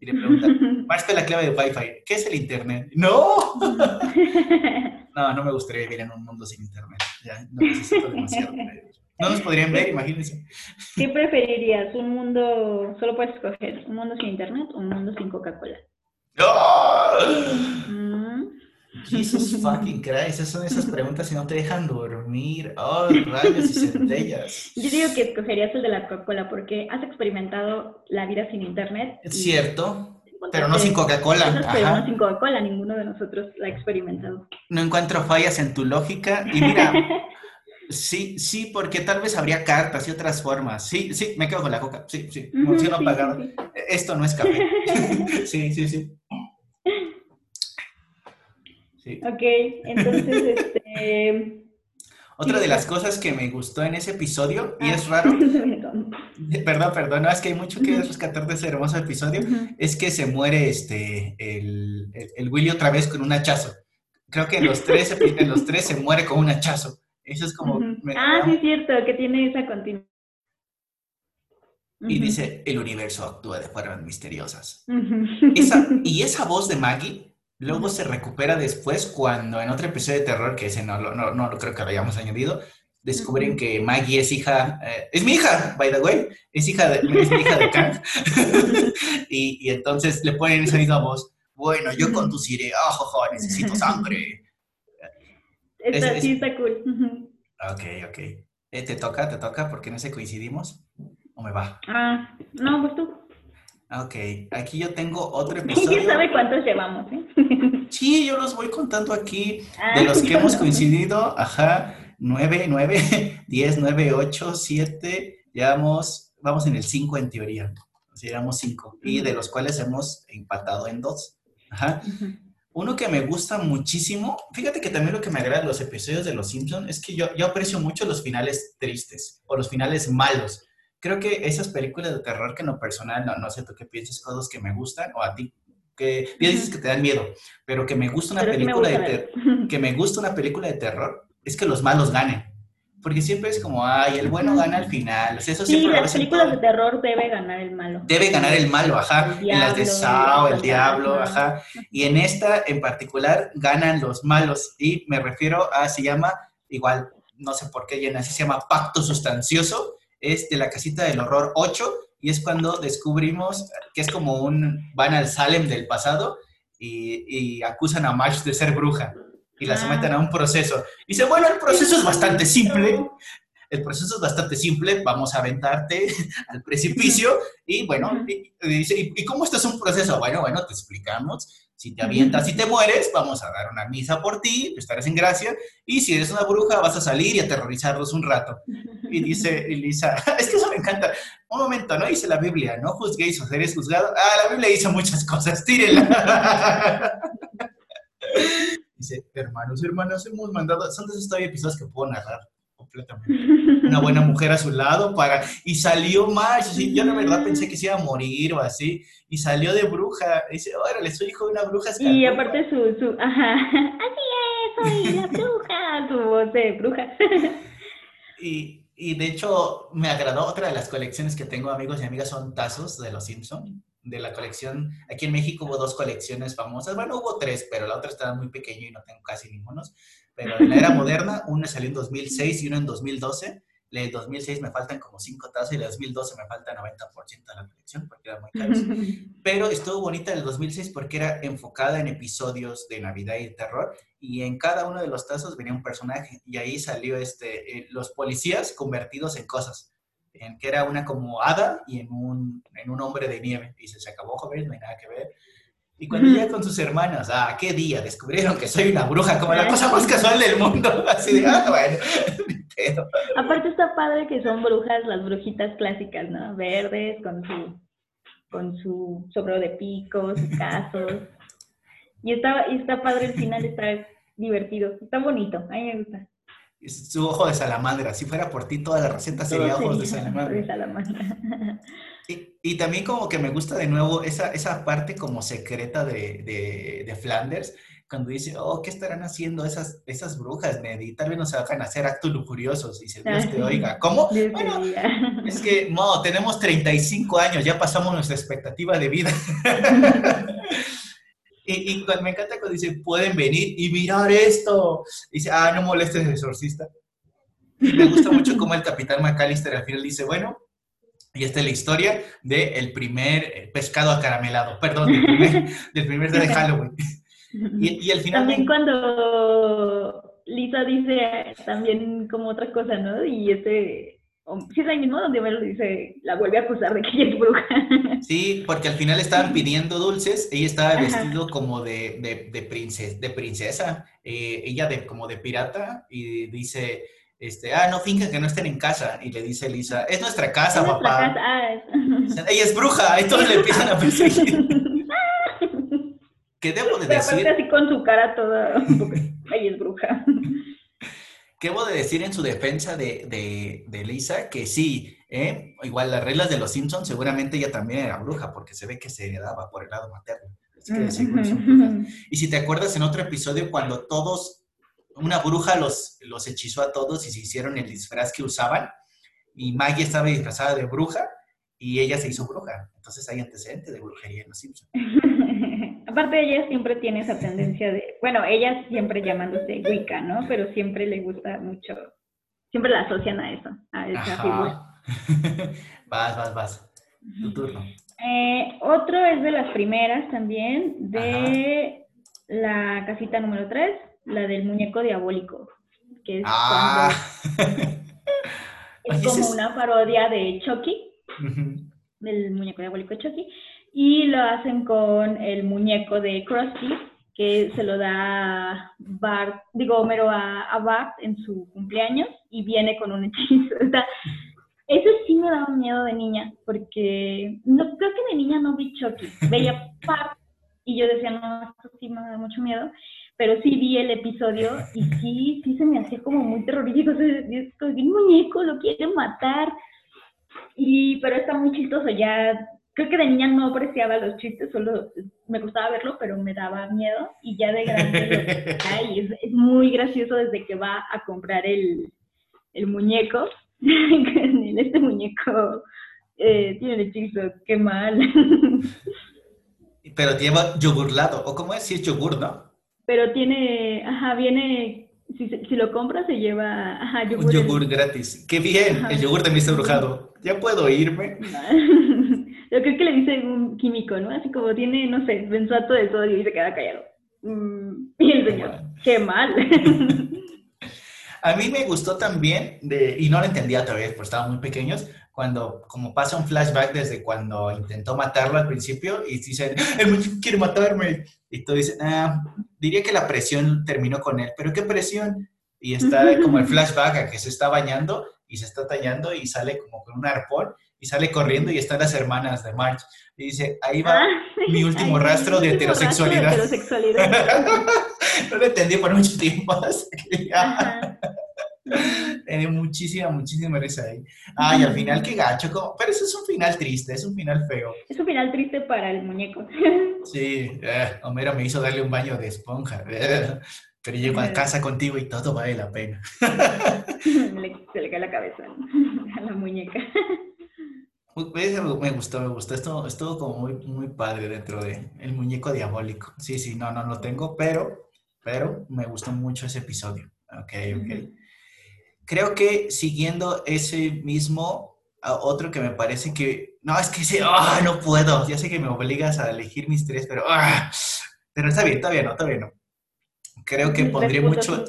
y le preguntan, muestra la clave de Wi-Fi, ¿qué es el Internet? ¡No! no, no me gustaría vivir en un mundo sin Internet. Ya, no necesito demasiado. No nos podrían ver, imagínense. ¿Qué preferirías? ¿Un mundo, solo puedes escoger, un mundo sin Internet o un mundo sin Coca-Cola? ¡Oh! Jesus fucking Christ, esas son esas preguntas que no te dejan dormir. Oh, rayos y centellas. Yo digo que escogerías el de la Coca-Cola porque has experimentado la vida sin internet. Es cierto, pero no sin Coca-Cola. Pero no sin Coca-Cola, ninguno de nosotros la ha experimentado. No encuentro fallas en tu lógica y mira, sí, sí, porque tal vez habría cartas y otras formas. Sí, sí, me quedo con la Coca. Sí, sí, emociono sí, Esto no es café. sí, sí, sí. Ok, entonces, este... Otra de las cosas que me gustó en ese episodio, y es ah. raro, perdón, perdón, no, es que hay mucho que rescatar de ese hermoso episodio, es que se muere este, el, el, Willy otra vez con un hachazo. Creo que en los tres, en los tres se muere con un hachazo. Eso es como... ah, sí, es cierto, que tiene esa continuidad. Y dice, el universo actúa de formas misteriosas. y esa voz de Maggie Luego se recupera después cuando en otro episodio de terror, que ese no, no, no, creo que lo hayamos añadido, descubren que Maggie es hija, eh, es mi hija, by the way, es hija de, es mi hija de Kang. y, y, entonces le ponen esa misma voz, bueno, yo conduciré, oh, necesito sangre. Está, sí, está cool. Ok, ok. Eh, te toca, te toca, porque no sé coincidimos. ¿O me va? Ah, no, pues tú. Ok, aquí yo tengo otro episodio. ¿Quién sabe cuántos llevamos? Eh? Sí, yo los voy contando aquí ah, de los que hemos coincidido. Ajá, 9, 9, 10, 9, 8, 7. Llevamos, vamos en el 5 en teoría. O sea, llevamos 5. Y de los cuales hemos empatado en 2. Ajá. Uno que me gusta muchísimo, fíjate que también lo que me agrada de los episodios de Los Simpsons es que yo, yo aprecio mucho los finales tristes o los finales malos. Creo que esas películas de terror que en lo personal, no, no sé tú qué piensas, cosas que me gustan o a ti, que ya dices que te dan miedo, pero que me gusta una película de que me gusta una película de terror es que los malos ganen. Porque siempre es como, ay, el bueno gana al final. O sea, eso sí, las películas de terror debe ganar el malo. Debe ganar el malo, ajá. en las de Sao, el, diablo, ajá. Y en esta en particular ganan los malos. Y me refiero a, se llama, igual, no sé por qué, así se llama Pacto Sustancioso. Es de la casita del horror 8. Y es cuando descubrimos que es como un, van al Salem del pasado y, y acusan a Marsh de ser bruja y la someten a un proceso. Dice, bueno, el proceso es bastante simple. El proceso es bastante simple, vamos a aventarte al precipicio y bueno, y, dice, ¿y cómo esto es un proceso? Bueno, bueno, te explicamos. Si te avientas y te mueres, vamos a dar una misa por ti, estarás en gracia. Y si eres una bruja, vas a salir y aterrorizarlos un rato. Y dice Elisa, es que eso me encanta. Un momento, ¿no? Dice la Biblia, no juzguéis o seréis juzgados. Ah, la Biblia dice muchas cosas, tírenla. Dice, hermanos, hermanas, hemos mandado, son de esos todavía episodios que puedo narrar completamente. Una buena mujer a su lado para, y salió más, yo la verdad pensé que se iba a morir o así, y salió de bruja, dice, órale, soy hijo de una bruja. Y aparte su, su, ajá, así es, soy la bruja, su voz de bruja. y, y de hecho me agradó otra de las colecciones que tengo, amigos y amigas, son tazos de los Simpsons de la colección. Aquí en México hubo dos colecciones famosas. Bueno, hubo tres, pero la otra estaba muy pequeña y no tengo casi ningunos. Pero en la era moderna, una salió en 2006 y una en 2012. La de 2006 me faltan como cinco tazas y la de 2012 me falta 90% de la colección porque era muy caro. Pero estuvo bonita el 2006 porque era enfocada en episodios de Navidad y de terror y en cada uno de los tazos venía un personaje y ahí salió este, eh, los policías convertidos en cosas en que era una como hada y en un, en un hombre de nieve. Y se, se acabó, joven, no hay nada que ver. Y cuando llega con sus hermanas, ah, qué día, descubrieron que soy una bruja, como la cosa más casual del mundo. Así de, ah, bueno. Aparte está padre que son brujas, las brujitas clásicas, ¿no? Verdes, con su, con su sombrero de pico, sus casos. Y está, y está padre el final, está divertido, está bonito, a mí me gusta su ojo de salamandra. Si fuera por ti, toda la receta sería ojos de salamandra. Y, también como que me gusta de nuevo esa, esa parte como secreta de, de, Flanders, cuando dice, oh, ¿qué estarán haciendo esas, esas brujas, Ned? tal vez nos hagan hacer actos lujuriosos. Y se Dios te oiga. ¿Cómo? Bueno, es que, no, tenemos 35 años, ya pasamos nuestra expectativa de vida. Y, me encanta cuando dice, pueden venir y mirar esto. dice, ah, no molestes al exorcista. Y me gusta mucho cómo el capitán McAllister al final dice, bueno, y esta es la historia del primer eh, pescado acaramelado, perdón, del primer, del primer día de Halloween. Y, y al final... También cuando Lisa dice también como otra cosa, ¿no? Y este si es ahí mismo donde me lo dice, la vuelve a acusar de que ella es bruja. Sí, porque al final estaban pidiendo dulces, ella estaba vestido como de, de, de, de princesa, eh, ella de, como de pirata, y dice, este, ah, no finjan que no estén en casa, y le dice Lisa, es nuestra casa, papá. Ah, ella es bruja, y todos le empiezan a perseguir. ¿Qué debo de decir? así con su cara toda, ella es bruja. ¿Qué debo de decir en su defensa de, de, Lisa? Que sí, ¿eh? igual las reglas de los Simpsons, seguramente ella también era bruja, porque se ve que se heredaba por el lado materno. Y si te acuerdas en otro episodio, cuando todos, una bruja los, los hechizó a todos y se hicieron el disfraz que usaban, y Maggie estaba disfrazada de bruja y ella se hizo bruja. Entonces hay antecedentes de brujería en los Simpsons. Aparte ella siempre tiene esa tendencia de, bueno, ella siempre llamándose Wicca, ¿no? Pero siempre le gusta mucho, siempre la asocian a eso, a esa figura. vas, vas, vas. Tu turno. Eh, otro es de las primeras también, de la casita número 3, la del muñeco diabólico, que es ah. Es como una parodia de Chucky, del muñeco diabólico Chucky, y lo hacen con el muñeco de Krusty, que se lo da Bart, digo Homero a, Bart en su cumpleaños y viene con un hechizo. eso sí me daba miedo de niña, porque no creo que de niña no vi Chucky, veía Bart y yo decía, no, esto sí me da mucho miedo, pero sí vi el episodio y sí, sí se me hacía como muy terrorífico, es como un muñeco lo quieren matar, y, pero está muy chistoso, ya creo que de niña no apreciaba los chistes, solo me gustaba verlo, pero me daba miedo, y ya de grande, ay, es, muy gracioso desde que va a comprar el, el muñeco, este muñeco eh, tiene el hechizo, qué mal. Pero lleva yogurlado, o cómo es si es yogur, ¿no? Pero tiene, ajá, viene, si, si lo compras se lleva, ajá, yogur. Un yogur gratis. ¡Qué bien! El yogur de está Brujado. ¿Ya puedo irme? Yo creo que le dice un químico, ¿no? Así como tiene, no sé, benzoato de sodio y se queda callado. Mm, y el señor, ¡qué mal! A mí me gustó también, de, y no lo entendía todavía, porque estaban muy pequeños, cuando como pasa un flashback desde cuando intentó matarlo al principio y dicen, el muñeco quiere matarme. Y tú dices, ah, diría que la presión terminó con él, pero ¿qué presión? Y está como el flashback a que se está bañando y se está tallando y sale como con un arpón y sale corriendo y están las hermanas de March. Y dice, ahí va ah, mi último rastro de heterosexualidad. no lo entendí por mucho tiempo. Tiene muchísima, muchísima risa ahí. Ay, al final qué gacho, como... pero eso es un final triste, es un final feo. Es un final triste para el muñeco. Sí, eh, Homero me hizo darle un baño de esponja, pero llego a casa contigo y todo vale la pena. se le cae la cabeza a la muñeca. Me gustó, me gustó. Esto estuvo como muy, muy padre dentro de el muñeco diabólico. Sí, sí, no, no lo tengo, pero, pero me gustó mucho ese episodio. Ok, ok. Creo que siguiendo ese mismo, otro que me parece que, no, es que sí, ah, no puedo. Ya sé que me obligas a elegir mis tres, pero, ah, pero está bien, está bien, no, está bien, no. Creo que pondría mucho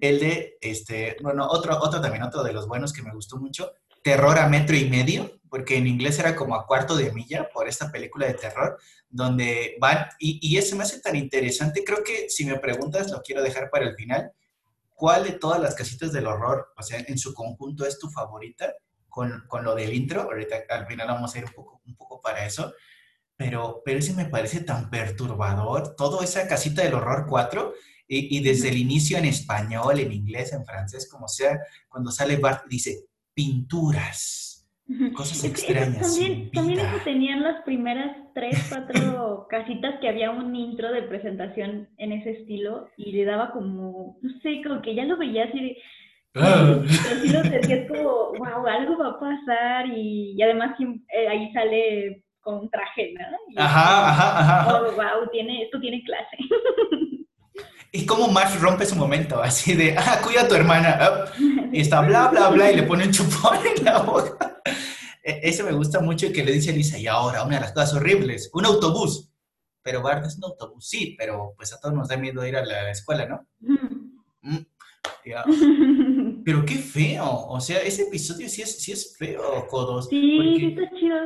el de, este, bueno, otro, otro también, otro de los buenos que me gustó mucho, terror a metro y medio, porque en inglés era como a cuarto de milla por esta película de terror, donde van, y, y ese me hace tan interesante, creo que si me preguntas, lo quiero dejar para el final, ¿cuál de todas las casitas del horror, o sea, en su conjunto es tu favorita? Con, con lo del intro, ahorita al final vamos a ir un poco, un poco para eso, pero, pero ese me parece tan perturbador, toda esa casita del horror 4, y, y, desde el inicio en español, en inglés, en francés, como sea, cuando sale Bart, dice, pinturas, cosas extrañas. También, también eso tenían las primeras tres, cuatro casitas que había un intro de presentación en ese estilo y le daba como, no sé, como que ya lo veías y ah. así lo decías como, wow, algo va a pasar y, además eh, ahí sale con traje, ¿no? ajá, ajá, ajá. Oh, wow, tiene, esto tiene clase. Y como Marsh rompe su momento, así de, ah, cuida a tu hermana. Y está bla, bla, bla, y le pone un chupón en la boca. E, ese me gusta mucho que le dice a Lisa, y ahora, una de las cosas horribles, un autobús. Pero Bart es un autobús, sí, pero pues a todos nos da miedo ir a la escuela, ¿no? Mm, pero qué feo, o sea, ese episodio sí es, sí es feo, Codos. Sí, está chido.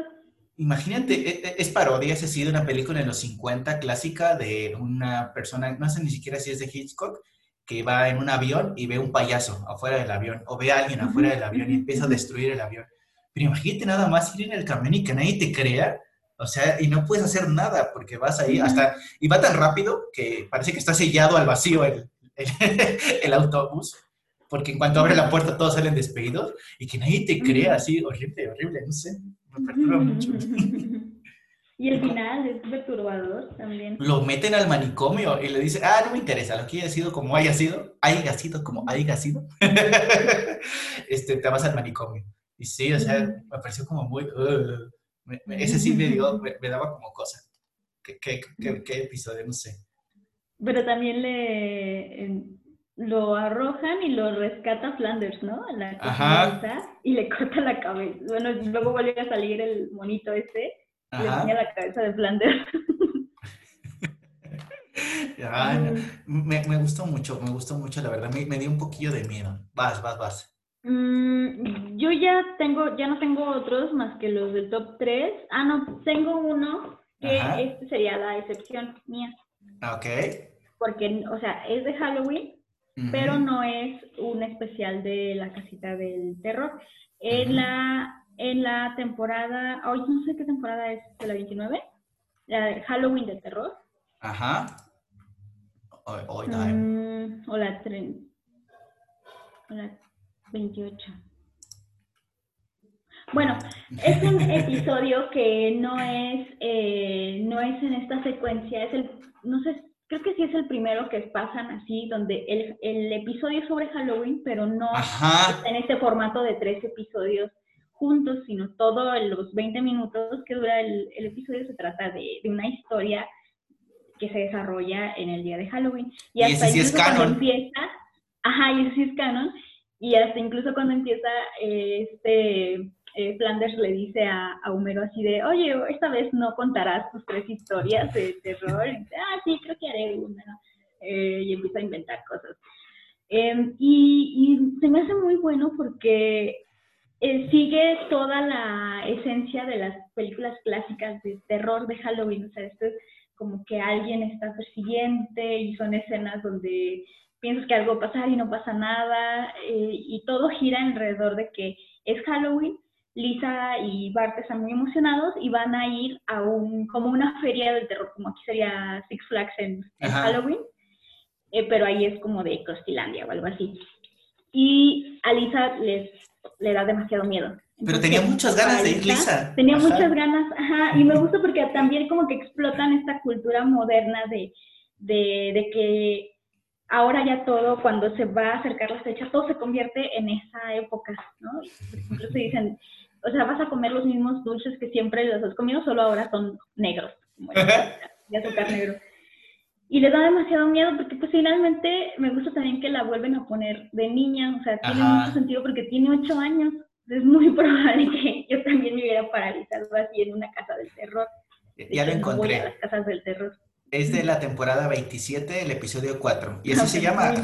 Imagínate, e, e, es parodia, ha sido una película en los 50 clásica de una persona, no sé ni siquiera si es de Hitchcock, que va en un avión y ve un payaso afuera del avión, o ve a alguien afuera del avión y empieza a destruir el avión. Pero imagínate nada más ir en el camión y que nadie te crea, o sea, y no puedes hacer nada porque vas ahí hasta, y va tan rápido que parece que está sellado al vacío el, el, autobús, porque en cuanto abre la puerta todos salen despedidos y que nadie te crea, así, horrible, horrible, no sé me perturba mucho. Y el final es perturbador también. Lo meten al manicomio y le dice, ah, no me interesa, lo que haya sido como haya sido, haya sido como haya sido, este, te vas al manicomio. Y sí, o sea, me pareció como muy, uh, ese sí me dio, me, daba como cosa. ¿Qué, qué, qué, episodio? No sé. Pero también le, lo arrojan y lo rescata Flanders, ¿no? A la Ajá. y le corta la cabeza. Bueno, luego vuelve a salir el monito este y le la cabeza de Flanders. me, me, gustó mucho, me gustó mucho, la verdad. Me, me, dio un poquillo de miedo. Vas, vas, vas. Mm, yo ya tengo, ya no tengo otros más que los del top 3. Ah, no, tengo uno que este sería la excepción mía. Ok. Porque, o sea, es de Halloween, pero no es un especial de la casita del terror. En, la, en la temporada, hoy no sé qué temporada es, de la 29, la Halloween de terror. Ajá. Hoy, mm, o la, o la 28. Bueno, es un episodio que no es, eh, no es en esta secuencia, es el, no sé, creo que sí es el primero que pasan así, donde el, el episodio sobre Halloween, pero no en este formato de tres episodios juntos, sino todos los 20 minutos que dura el, el episodio se trata de, de, una historia que se desarrolla en el día de Halloween. Y, hasta ese sí es canon. Empieza, ajá, y ese sí es canon, y hasta incluso cuando empieza eh, este eh, Flanders le dice a, a, Homero así de, oye, esta vez no contarás tus tres historias de terror. Y dice, ah, sí, creo que haré una. Eh, y empieza a inventar cosas. Em, y, y, se me hace muy bueno porque sigue toda la esencia de las películas clásicas de terror de Halloween. O sea, esto es como que alguien está persiguiente y son escenas donde piensas que algo va a pasar y no pasa nada, eh, y todo gira alrededor de que es Halloween, Lisa y Bart están muy emocionados y van a ir a un, como una feria del terror, como aquí sería Six Flags en, Halloween, eh, pero ahí es como de Costilandia o algo así. Y a Lisa les, le da demasiado miedo. pero tenía muchas ganas de ir, Lisa. Tenía muchas ganas, ajá, y me gusta porque también como que explotan esta cultura moderna de, de, de que ahora ya todo, cuando se va a acercar la fecha, todo se convierte en esa época, ¿no? Por ejemplo, se dicen, o sea, vas a comer los mismos dulces que siempre los has comido, solo ahora son negros, como de azúcar negro. Y le da demasiado miedo porque pues finalmente me gusta también que la vuelven a poner de niña, o sea, tiene mucho sentido porque tiene ocho años. Es muy probable que yo también me hubiera paralizado así en una casa del terror. Ya lo encontré. las casas del terror. Es de la temporada 27, el episodio 4. Y así se llama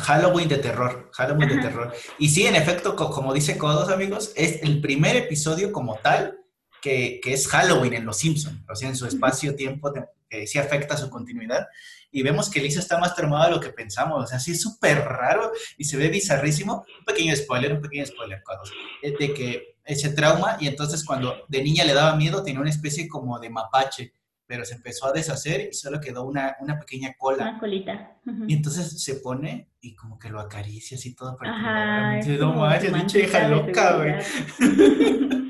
Halloween de terror. Halloween de terror. Y sí, en efecto, como dice Codos, amigos, es el primer episodio como tal que, es Halloween en Los Simpsons. O sea, en su espacio-tiempo que sí afecta su continuidad. Y vemos que Lisa está más traumada de lo que pensamos. O sea, sí es súper raro y se ve bizarrísimo. Un pequeño spoiler, un pequeño spoiler, Codos. De que ese trauma y entonces cuando de niña le daba miedo tenía una especie como de mapache pero se empezó a deshacer y solo quedó una, una pequeina cola. Una colita. Y entonces se pone y como que lo acaricia así todo para que no manches, hija loca, güey.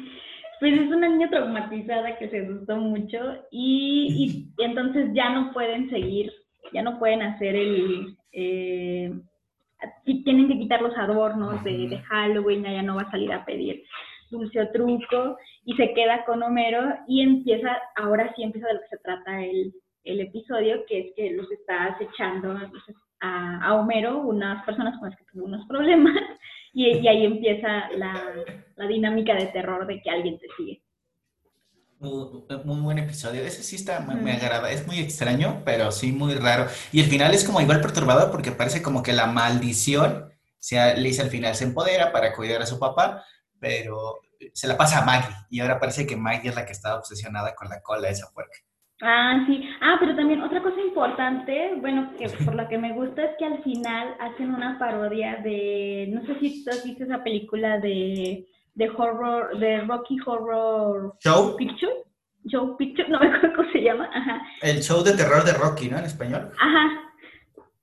pues es una niña traumatizada que se gustó mucho y, y, entonces ya no pueden seguir, ya no pueden hacer el... Eh, tienen que quitar los adornos de, de Halloween, ya no va a salir a pedir dulce o truco y se queda con Homero y empieza, ahora sí empieza de lo que se trata el, el episodio, que es que los está acechando a, a, Homero, unas personas con las que tuvo unos problemas, y, y ahí empieza la, la, dinámica de terror de que alguien te sigue. Muy, muy buen episodio. Ese sí está, me, me, agrada. Es muy extraño, pero sí muy raro. Y el final es como igual perturbador porque parece como que la maldición, o sea, Lisa al final se empodera para cuidar a su papá, pero se la pasa a Maggie y ahora parece que Maggie es la que está obsesionada con la cola de esa puerca. Ah, sí. Ah, pero también otra cosa importante, bueno, que por la que me gusta es que al final hacen una parodia de, no sé si tú has visto esa película de, de horror, de Rocky Horror Show Picture. Show Picture, no me acuerdo cómo se llama. Ajá. El show de terror de Rocky, ¿no? En español. Ajá.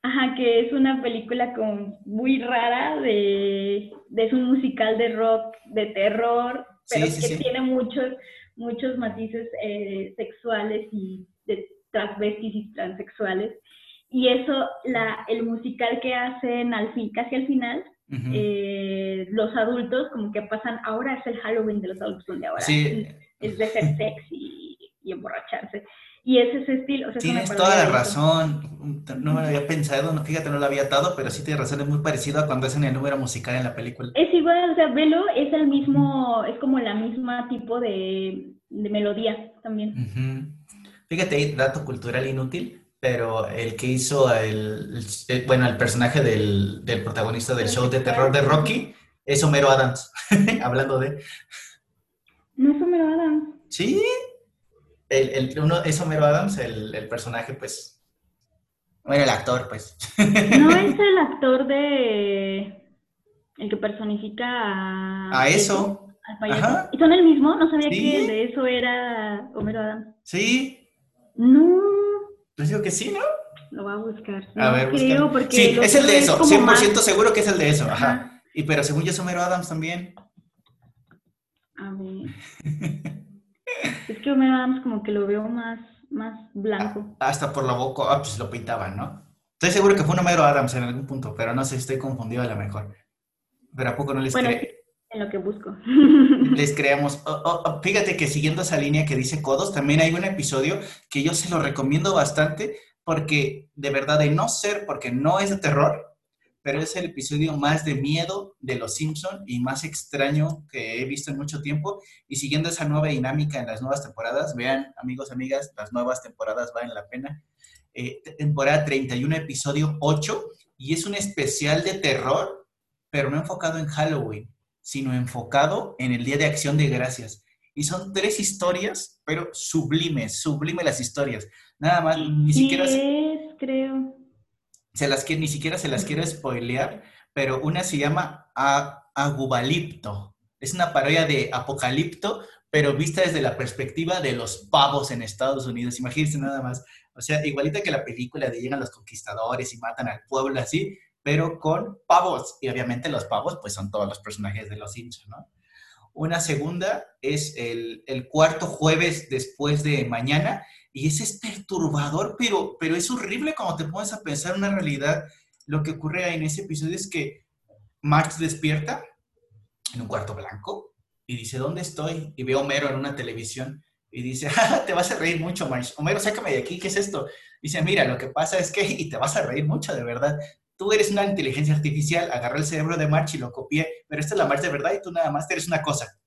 Ajá, que es una película como muy rara de, es un musical de rock, de terror, pero que tiene muchos, muchos matices eh, sexuales y de transvestis y transexuales. Y eso, la, el musical que hacen al fin, casi al final, eh, los adultos como que pasan, ahora es el Halloween de los adultos, donde ahora es, de ser sexy y emborracharse. Y es ese estilo. O sea, tienes toda la razón. No me lo había pensado, no, fíjate, no lo había atado, pero sí tienes razón, es muy parecido a cuando hacen el número musical en la película. Es igual, o sea, Velo es el mismo, es como la misma tipo de, de melodía también. Fíjate, dato cultural inútil, pero el que hizo el, bueno, el personaje del, del protagonista del show de terror de Rocky Es Homero Adams, hablando de... No es Homero Adams. Sí, el, el, uno es Homero Adams, el, el personaje, pues, bueno, el actor, pues. No es el actor de... El que personifica a... A eso. Ajá. ¿Y son el mismo? No sabía que de eso era Homero Adams. Sí. No. Pues digo que sí, ¿no? Lo voy a buscar. a ver, creo porque Sí, es el de eso. 100% seguro que es el de eso. Ajá. Y pero según yo es Homero Adams también. A ver. es que Homero Adams como que lo veo más, más blanco. Ah, hasta por la boca, ah, pues lo pintaban, ¿no? Estoy seguro que fue un Homero Adams en algún punto, pero no sé, estoy confundido a lo mejor. Pero ¿a poco no les bueno, en lo que busco. Les creamos. Oh, oh, oh, fíjate que siguiendo esa línea que dice Codos, también hay un episodio que yo se lo recomiendo bastante porque de verdad de no ser, porque no es de terror, pero es el episodio más de miedo de Los Simpson y más extraño que he visto en mucho tiempo. Y siguiendo esa nueva dinámica en las nuevas temporadas, vean amigos, amigas, las nuevas temporadas valen la pena. Eh, temporada 31, episodio 8, y es un especial de terror, pero no enfocado en Halloween sino enfocado en el Día de Acción de Gracias. Y son tres historias, pero sublimes, sublimes las historias. Nada más, ni siquiera... Es, creo. Se las ni siquiera se las quiero spoilear, pero una se llama Agubalipto. Es una parodia de Apocalipto, pero vista desde la perspectiva de los pavos en Estados Unidos. Imagínense nada más. O sea, igualita que la película de llegan los conquistadores y matan al pueblo así, pero con pavos. Y obviamente los pavos, pues son todos los personajes de los Simpsons, ¿no? Una segunda es el, cuarto jueves después de mañana, y ese es perturbador, pero, pero es horrible cuando te pones a pensar una realidad. Lo que ocurre en ese episodio es que Max despierta en un cuarto blanco y dice, ¿dónde estoy? Y ve a Homero en una televisión y dice, ah, te vas a reír mucho, Max. Homero, sácame de aquí, ¿qué es esto? Dice, mira, lo que pasa es que, y te vas a reír mucho, de verdad tú eres una inteligencia artificial, agarré el cerebro de March y lo copié, pero esta es la March de verdad y tú nada más eres una cosa.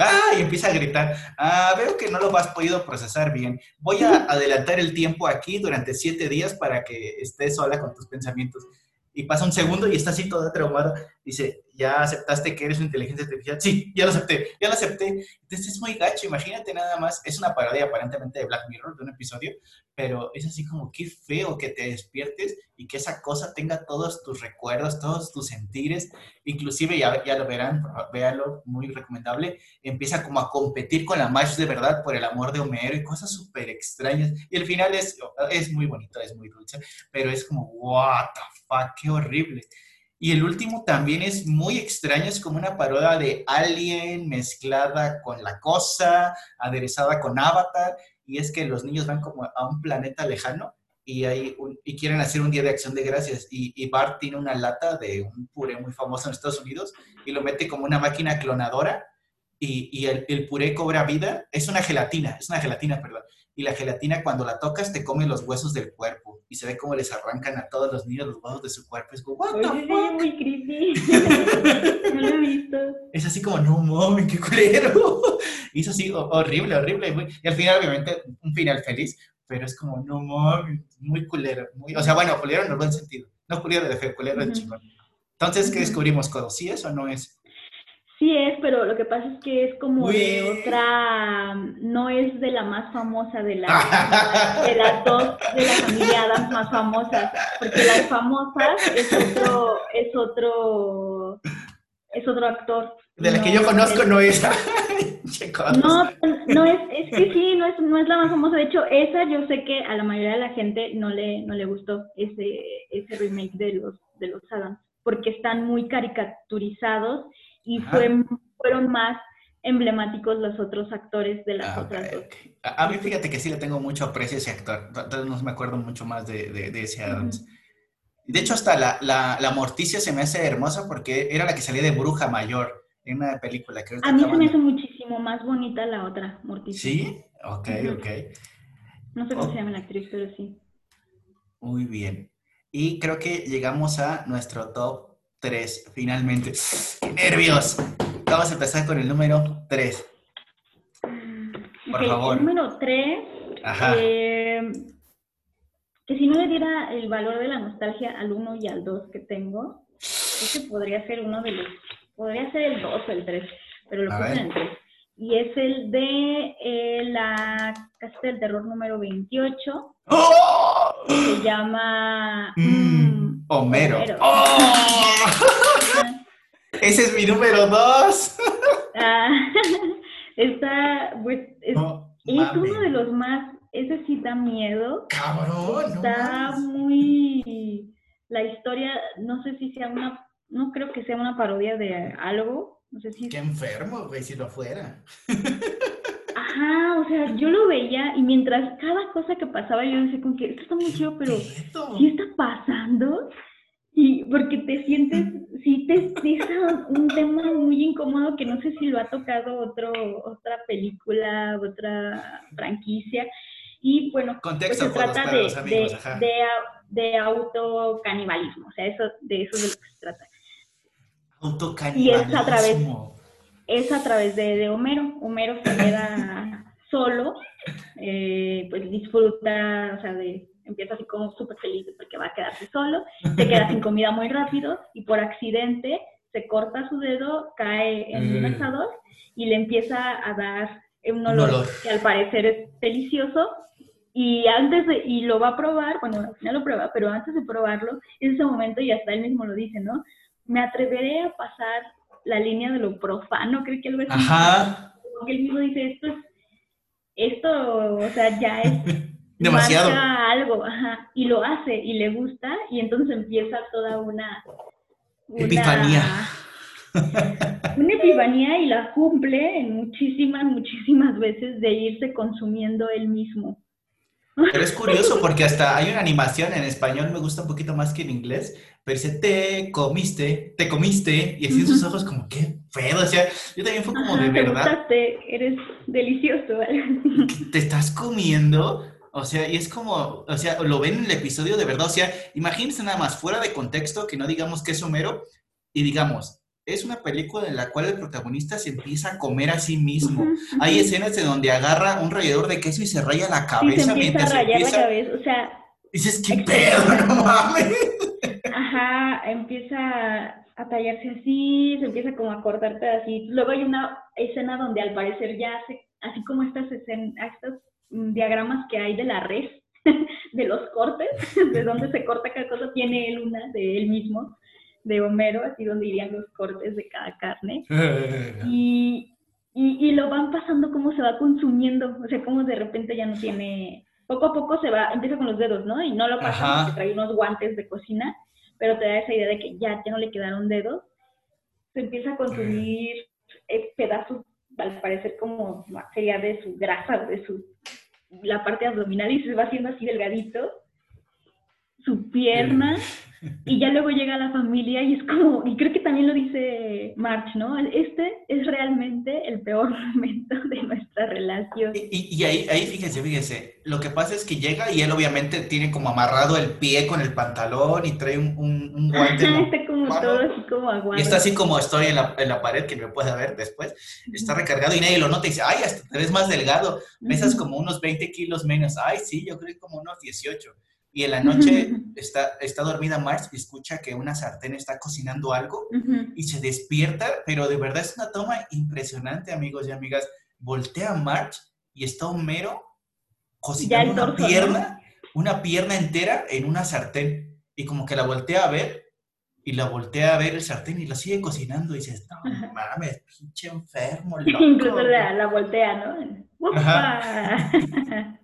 ¡Ah! Y empieza a gritar. Ah, veo que no lo has podido procesar bien. Voy a adelantar el tiempo aquí durante siete días para que estés sola con tus pensamientos y pasa un segundo y está así toda traumada. Dice, ¿ya aceptaste que eres una inteligencia artificial? Sí, ya lo acepté, ya lo acepté. Entonces es muy gacho, imagínate nada más. Es una parodia aparentemente de Black Mirror, de un episodio, pero es así como qué feo que te despiertes y que esa cosa tenga todos tus recuerdos, todos tus sentires. Inclusive, ya, ya lo verán, véalo, muy recomendable, empieza como a competir con la March de verdad por el amor de Homero y cosas súper extrañas. Y el final es, es muy bonito, es muy dulce, pero es como, what the qué horrible. Y el último también es muy extraño, es como una parodia de Alien mezclada con La Cosa, aderezada con Avatar, y es que los niños van como a un planeta lejano y, hay y quieren hacer un día de acción de gracias, y, y, Bart tiene una lata de un puré muy famoso en Estados Unidos y lo mete como una máquina clonadora y, y el, el, puré cobra vida, es una gelatina, es una gelatina, perdón, y la gelatina cuando la tocas te come los huesos del cuerpo y se ve como les arrancan a todos los niños los huesos de su cuerpo. Es como, what the fuck? muy creepy. no lo he visto. Es así como, no mames, qué culero. y eso sí, horrible, horrible. Y al final, obviamente, un final feliz, pero es como, no mames, muy culero. Muy... O sea, bueno, culero en el buen sentido. No culero de feo, culero de chingón. Entonces, ¿qué descubrimos, Codo? ¿Sí es o no es? Sí es, pero lo que pasa es que es como de otra, no es de la más famosa de, la, de las dos de la familia Adams más famosas, porque las famosas es otro, es otro, es otro actor. De la que yo conozco no es. no, no es, es que sí, no es, no es la más famosa. De hecho, esa yo sé que a la mayoría de la gente no le, no le gustó ese, ese remake de los, de los Adams, porque están muy caricaturizados y fueron más emblemáticos los otros actores de las ah, otras dos. A, mí fíjate que sí le tengo mucho aprecio a ese actor, entonces no me acuerdo mucho más de, de, ese Adams. De hecho, hasta la, la, Morticia se me hace hermosa porque era la que salía de Bruja Mayor en una película. Que a mí se me hace muchísimo más bonita la otra, Morticia. ¿Sí? Ok, ok. No sé cómo se llama la actriz, pero sí. Muy bien. Y creo que llegamos a nuestro top Tres, finalmente. ¡Qué nervios! Vamos a empezar con el número tres. Por favor. El número tres. Ajá. Eh, que si no le diera el valor de la nostalgia al uno y al dos que tengo, ese podría ser uno de los podría ser el 2 o el 3, pero lo puse en el 3. Y es el de eh, la Casa del Terror número 28. ¡Oh! Se llama... Mm, Homero. ¡Oh! Ese es mi número 2. ah, está, pues, es, es uno de los más, ese sí da miedo. Cabrón. Está muy, la historia, no sé si sea una, no creo que sea una parodia de algo. No sé si... Qué enfermo, güey, si lo fuera. Ajá, o sea, yo lo veía y mientras cada cosa que pasaba yo decía con que esto está muy chido, pero ¿qué está pasando? Y porque te sientes, sí te es un tema muy incómodo que no sé si lo ha tocado otro, otra película, otra franquicia. Y bueno, pues se trata de, de, de, autocanibalismo, o sea, eso, de eso es de lo que se trata. Autocanibalismo. Y es a través, es a través de, Homero. Homero se queda solo, eh, pues disfruta, o sea, de empieza así como súper feliz porque va a quedarse solo, se queda sin comida muy rápido y por accidente se corta su dedo, cae en un mm. asador y le empieza a dar un olor, que al parecer es delicioso y antes de, y lo va a probar, bueno, al final lo prueba, pero antes de probarlo, en ese momento, y hasta él mismo lo dice, ¿no? Me atreveré a pasar la línea de lo profano, creo que algo así. Ajá. Porque él mismo dice, esto es, esto, o sea, ya es demasiado. algo, ajá, y lo hace y le gusta y entonces empieza toda una, epifanía. Una epifanía y la cumple en muchísimas, muchísimas veces de irse consumiendo él mismo. Pero es curioso porque hasta hay una animación en español, me gusta un poquito más que en inglés, pero dice, te comiste, te comiste, y así en sus ojos como, qué feo, o sea, yo también fue como de verdad. Te eres delicioso. ¿Te estás comiendo? O sea, y es como, o sea, lo ven en el episodio de verdad. O sea, imagínense nada más fuera de contexto que no digamos que es Homero y digamos, es una película en la cual el protagonista se empieza a comer a sí mismo. Hay escenas de donde agarra un rallador de queso y se raya la cabeza se mientras a rayar la cabeza, o sea. Dices, ¿qué pedo? No mames. Ajá, empieza a tallarse así, se empieza como a cortar pedacitos. Luego hay una escena donde al parecer ya hace, así como estas escenas, estas Mm, diagramas que hay de la red, de los cortes, de dónde se corta cada cosa, tiene él una de él mismo, de Homero, así donde irían los cortes de cada carne. y, y, lo van pasando como se va consumiendo, o sea, como de repente ya no tiene, poco a poco se va, empieza con los dedos, ¿no? Y no lo pasa porque trae unos guantes de cocina, pero te da esa idea de que ya, ya no le quedaron dedos. Se empieza a consumir eh, pedazos, al parecer como sería de su grasa, de su la parte abdominal y se va haciendo así delgadito, su pierna, y ya luego llega la familia y es como, y creo que también lo dice March, ¿no? Este es realmente el peor momento de nuestra relación. Y, y, ahí, ahí fíjense, fíjense, lo que pasa es que llega y él obviamente tiene como amarrado el pie con el pantalón y trae un, un, guante. está como todo así como aguado. Y está así como estoy en la, en la pared, que me puede ver después, está recargado y nadie lo nota y dice, ay, hasta te ves más delgado, pesas como unos 20 kilos menos, ay, sí, yo creo que como unos 18 y en la noche está, está dormida Marge y escucha que una sartén está cocinando algo y se despierta, pero de verdad es una toma impresionante, amigos y amigas. Voltea a Marge y está Homero cocinando una pierna, una pierna entera en una sartén y como que la voltea a ver y la voltea a ver el sartén y la sigue cocinando y dices, no mames, pinche enfermo. Loco. Incluso la, la voltea, ¿no?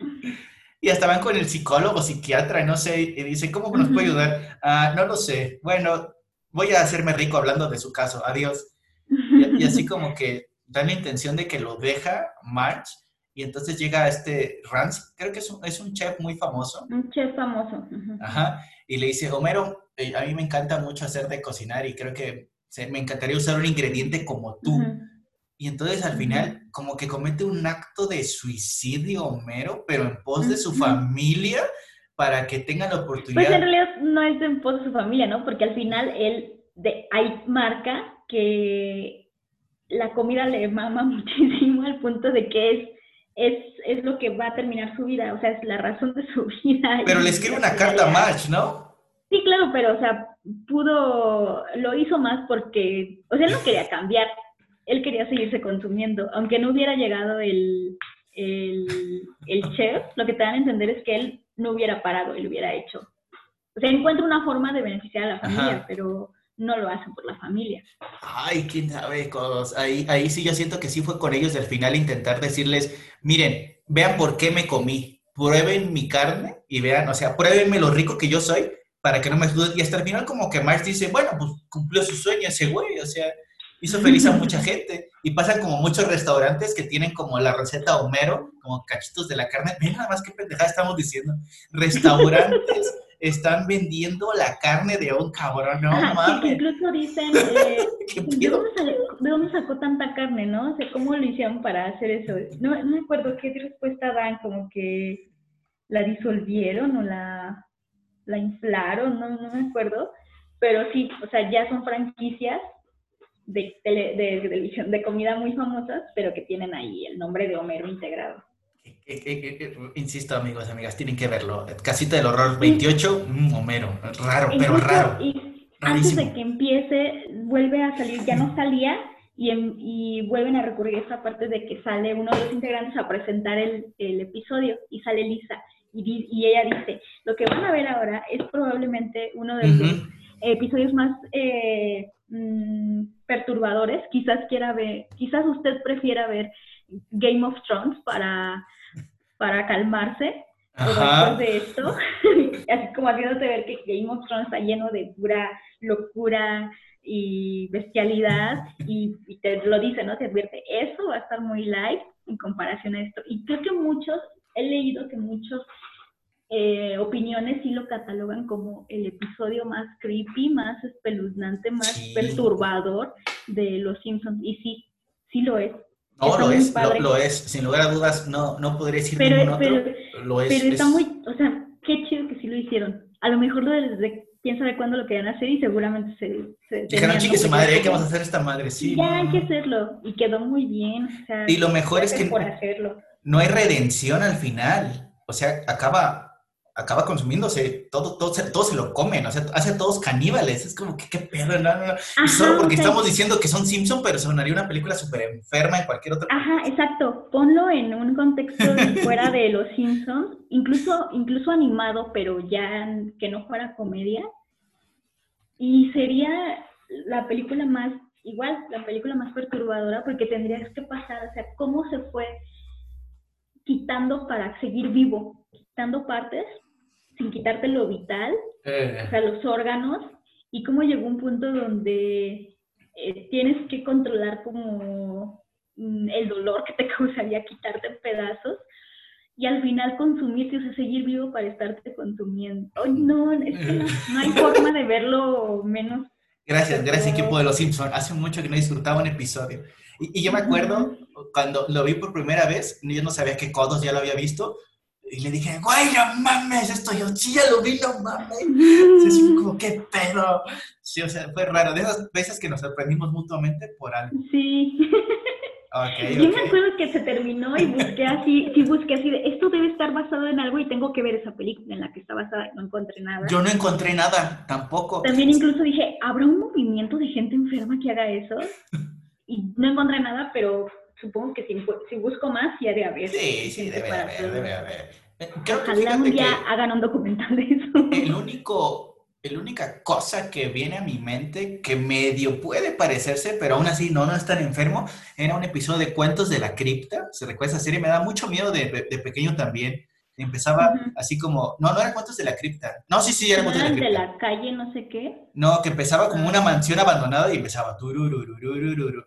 y hasta van con el psicólogo, psiquiatra, no sé, y dice, ¿cómo nos puede ayudar? Ah, no lo sé. Bueno, voy a hacerme rico hablando de su caso. Adiós. Y, así como que da la intención de que lo deja March y entonces llega este Rance, creo que es un, es un chef muy famoso. Un chef famoso. Ajá. Y le dice, Homero, eh, a mí me encanta mucho hacer de cocinar y creo que me encantaría usar un ingrediente como tú. Y entonces al final como que comete un acto de suicidio Homero, pero en pos de su familia para que tengan la oportunidad. Pues en realidad no es en pos de su familia, ¿no? Porque al final él de, ahí marca que la comida le mama muchísimo al punto de que es, es, es lo que va a terminar su vida, o sea, es la razón de su vida. Pero le escribe una carta a March, ¿no? Sí, claro, pero o sea, pudo, lo hizo más porque, o sea, él no quería cambiar, él quería seguirse consumiendo, aunque no hubiera llegado el, el, chef, lo que te dan a entender es que él no hubiera parado, él hubiera hecho. O sea, encuentra una forma de beneficiar a la familia, pero no lo hacen por la familia. Ay, quién sabe, cosas. Ahí, ahí sí yo siento que sí fue con ellos al final intentar decirles, miren, vean por qué me comí, prueben mi carne y vean, o sea, pruébenme lo rico que yo soy para que no me duden. Y hasta el final como que Marx dice, bueno, pues cumplió su sueño ese güey, o sea, hizo feliz a mucha gente. Y pasan como muchos restaurantes que tienen como la receta Homero, como cachitos de la carne. Mira nada más qué pendejada estamos diciendo. Restaurantes están vendiendo la carne de un cabrón, no mames. incluso dicen, eh, ¿de, dónde sacó, tanta carne, no? O sea, ¿cómo lo hicieron para hacer eso? No, no me acuerdo qué respuesta dan, como que la disolvieron o la, la inflaron, no, no me acuerdo. Pero sí, o sea, ya son franquicias de, de, de comida muy famosas, pero que tienen ahí el nombre de Homero integrado. Insisto, amigos, amigas, tienen que verlo. Casita del Horror 28, mm, Homero, raro, pero raro. Y antes de que empiece, vuelve a salir, ya no salía, y, y, vuelven a recurrir a esa parte de que sale uno de los integrantes a presentar el, el episodio y sale Lisa. Y, y, ella dice, lo que van a ver ahora es probablemente uno de los episodios más eh, mm, perturbadores. Quizás quiera ver, quizás usted prefiera ver Game of Thrones para para calmarse después de esto, así como haciéndote ver que Game of Thrones está lleno de pura locura y bestialidad y, te lo dice, ¿no? Te advierte, eso va a estar muy light en comparación a esto. Y creo que muchos, he leído que muchos eh, opiniones sí lo catalogan como el episodio más creepy, más espeluznante, más perturbador de Los Simpsons. Y sí, sí lo es. No, lo es, lo, es, sin lugar a dudas, no, no podría decir pero, ningún otro, lo es. Pero está muy, o sea, qué chido que sí lo hicieron. A lo mejor lo de, quién sabe cuándo lo querían hacer y seguramente se... se Dijeron, chique su madre, ¿qué vamos a hacer esta madre? Sí. Ya hay que hacerlo, y quedó muy bien. O sea, y lo mejor es que por hacerlo. no hay redención al final. O sea, acaba acaba consumiéndose, todo, todo, todo se lo comen, o sea, hace a todos caníbales, es como que qué pedo, no, no. solo porque estamos diciendo que son Simpson, pero sonaría una película súper enferma en cualquier otra. Ajá, exacto, ponlo en un contexto fuera de los Simpsons, incluso, incluso animado, pero ya que no fuera comedia, y sería la película más, igual, la película más perturbadora, porque tendrías que pasar, o sea, cómo se fue quitando para seguir vivo, quitando partes sin quitarte lo vital, eh. o sea, los órganos, y cómo llegó un punto donde eh, tienes que controlar como mm, el dolor que te causaría quitarte pedazos y al final consumirte, o sea, seguir vivo para estarte consumiendo. Ay, no, es que no, hay forma de verlo menos. Gracias, gracias equipo de Los Simpsons. Hace mucho que no disfrutaba un episodio. Y, y yo me acuerdo cuando lo vi por primera vez, yo no sabía que Codos ya lo había visto, y le dije, güey, no mames, esto yo sí ya lo vi, no mames. Así como, qué pedo. Sí, o sea, fue raro. De esas veces que nos sorprendimos mutuamente por algo. Sí. Okay, yo me acuerdo que se terminó y busqué así, sí busqué así de, esto debe estar basado en algo y tengo que ver esa película en la que está basada y no encontré nada. Yo no encontré nada, tampoco. También incluso dije, ¿habrá un movimiento de gente enferma que haga eso? Y no encontré nada, pero supongo que si, si busco más, sí haré haber. Sí, sí, debe haber, debe haber. Ojalá un día hagan un documental de eso. El único, la única cosa que viene a mi mente que medio puede parecerse, pero aún así no, no es tan enfermo, era un episodio de Cuentos de la Cripta. Se recuerda esa serie, me da mucho miedo de, de pequeño también empezaba así como, no, no eran cuentos de la cripta. No, sí, sí, eran cuentos de la cripta. de la calle, no sé qué. No, que empezaba como una mansión abandonada y empezaba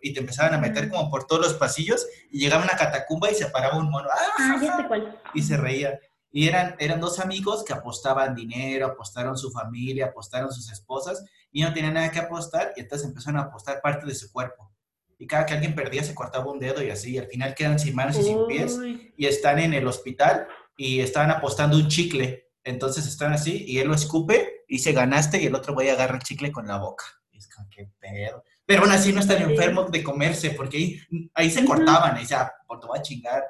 y te empezaban a meter como por todos los pasillos y llegaba una catacumba y se paraba un mono. ¡Ah, ah ya sé cuál. Y se reía. Y eran, eran dos amigos que apostaban dinero, apostaron su familia, apostaron sus esposas y no tenían nada que apostar y entonces empezaron a apostar parte de su cuerpo. Y cada que alguien perdía se cortaba un dedo y así, y al final quedan sin manos y sin pies y están en el hospital y estaban apostando un chicle. Entonces están así y él lo escupe y se ganaste y el otro güey agarra el chicle con la boca. es como, qué pedo. Pero aún así no están enfermos de comerse porque ahí, ahí se cortaban. Y decía, por te voy a chingar,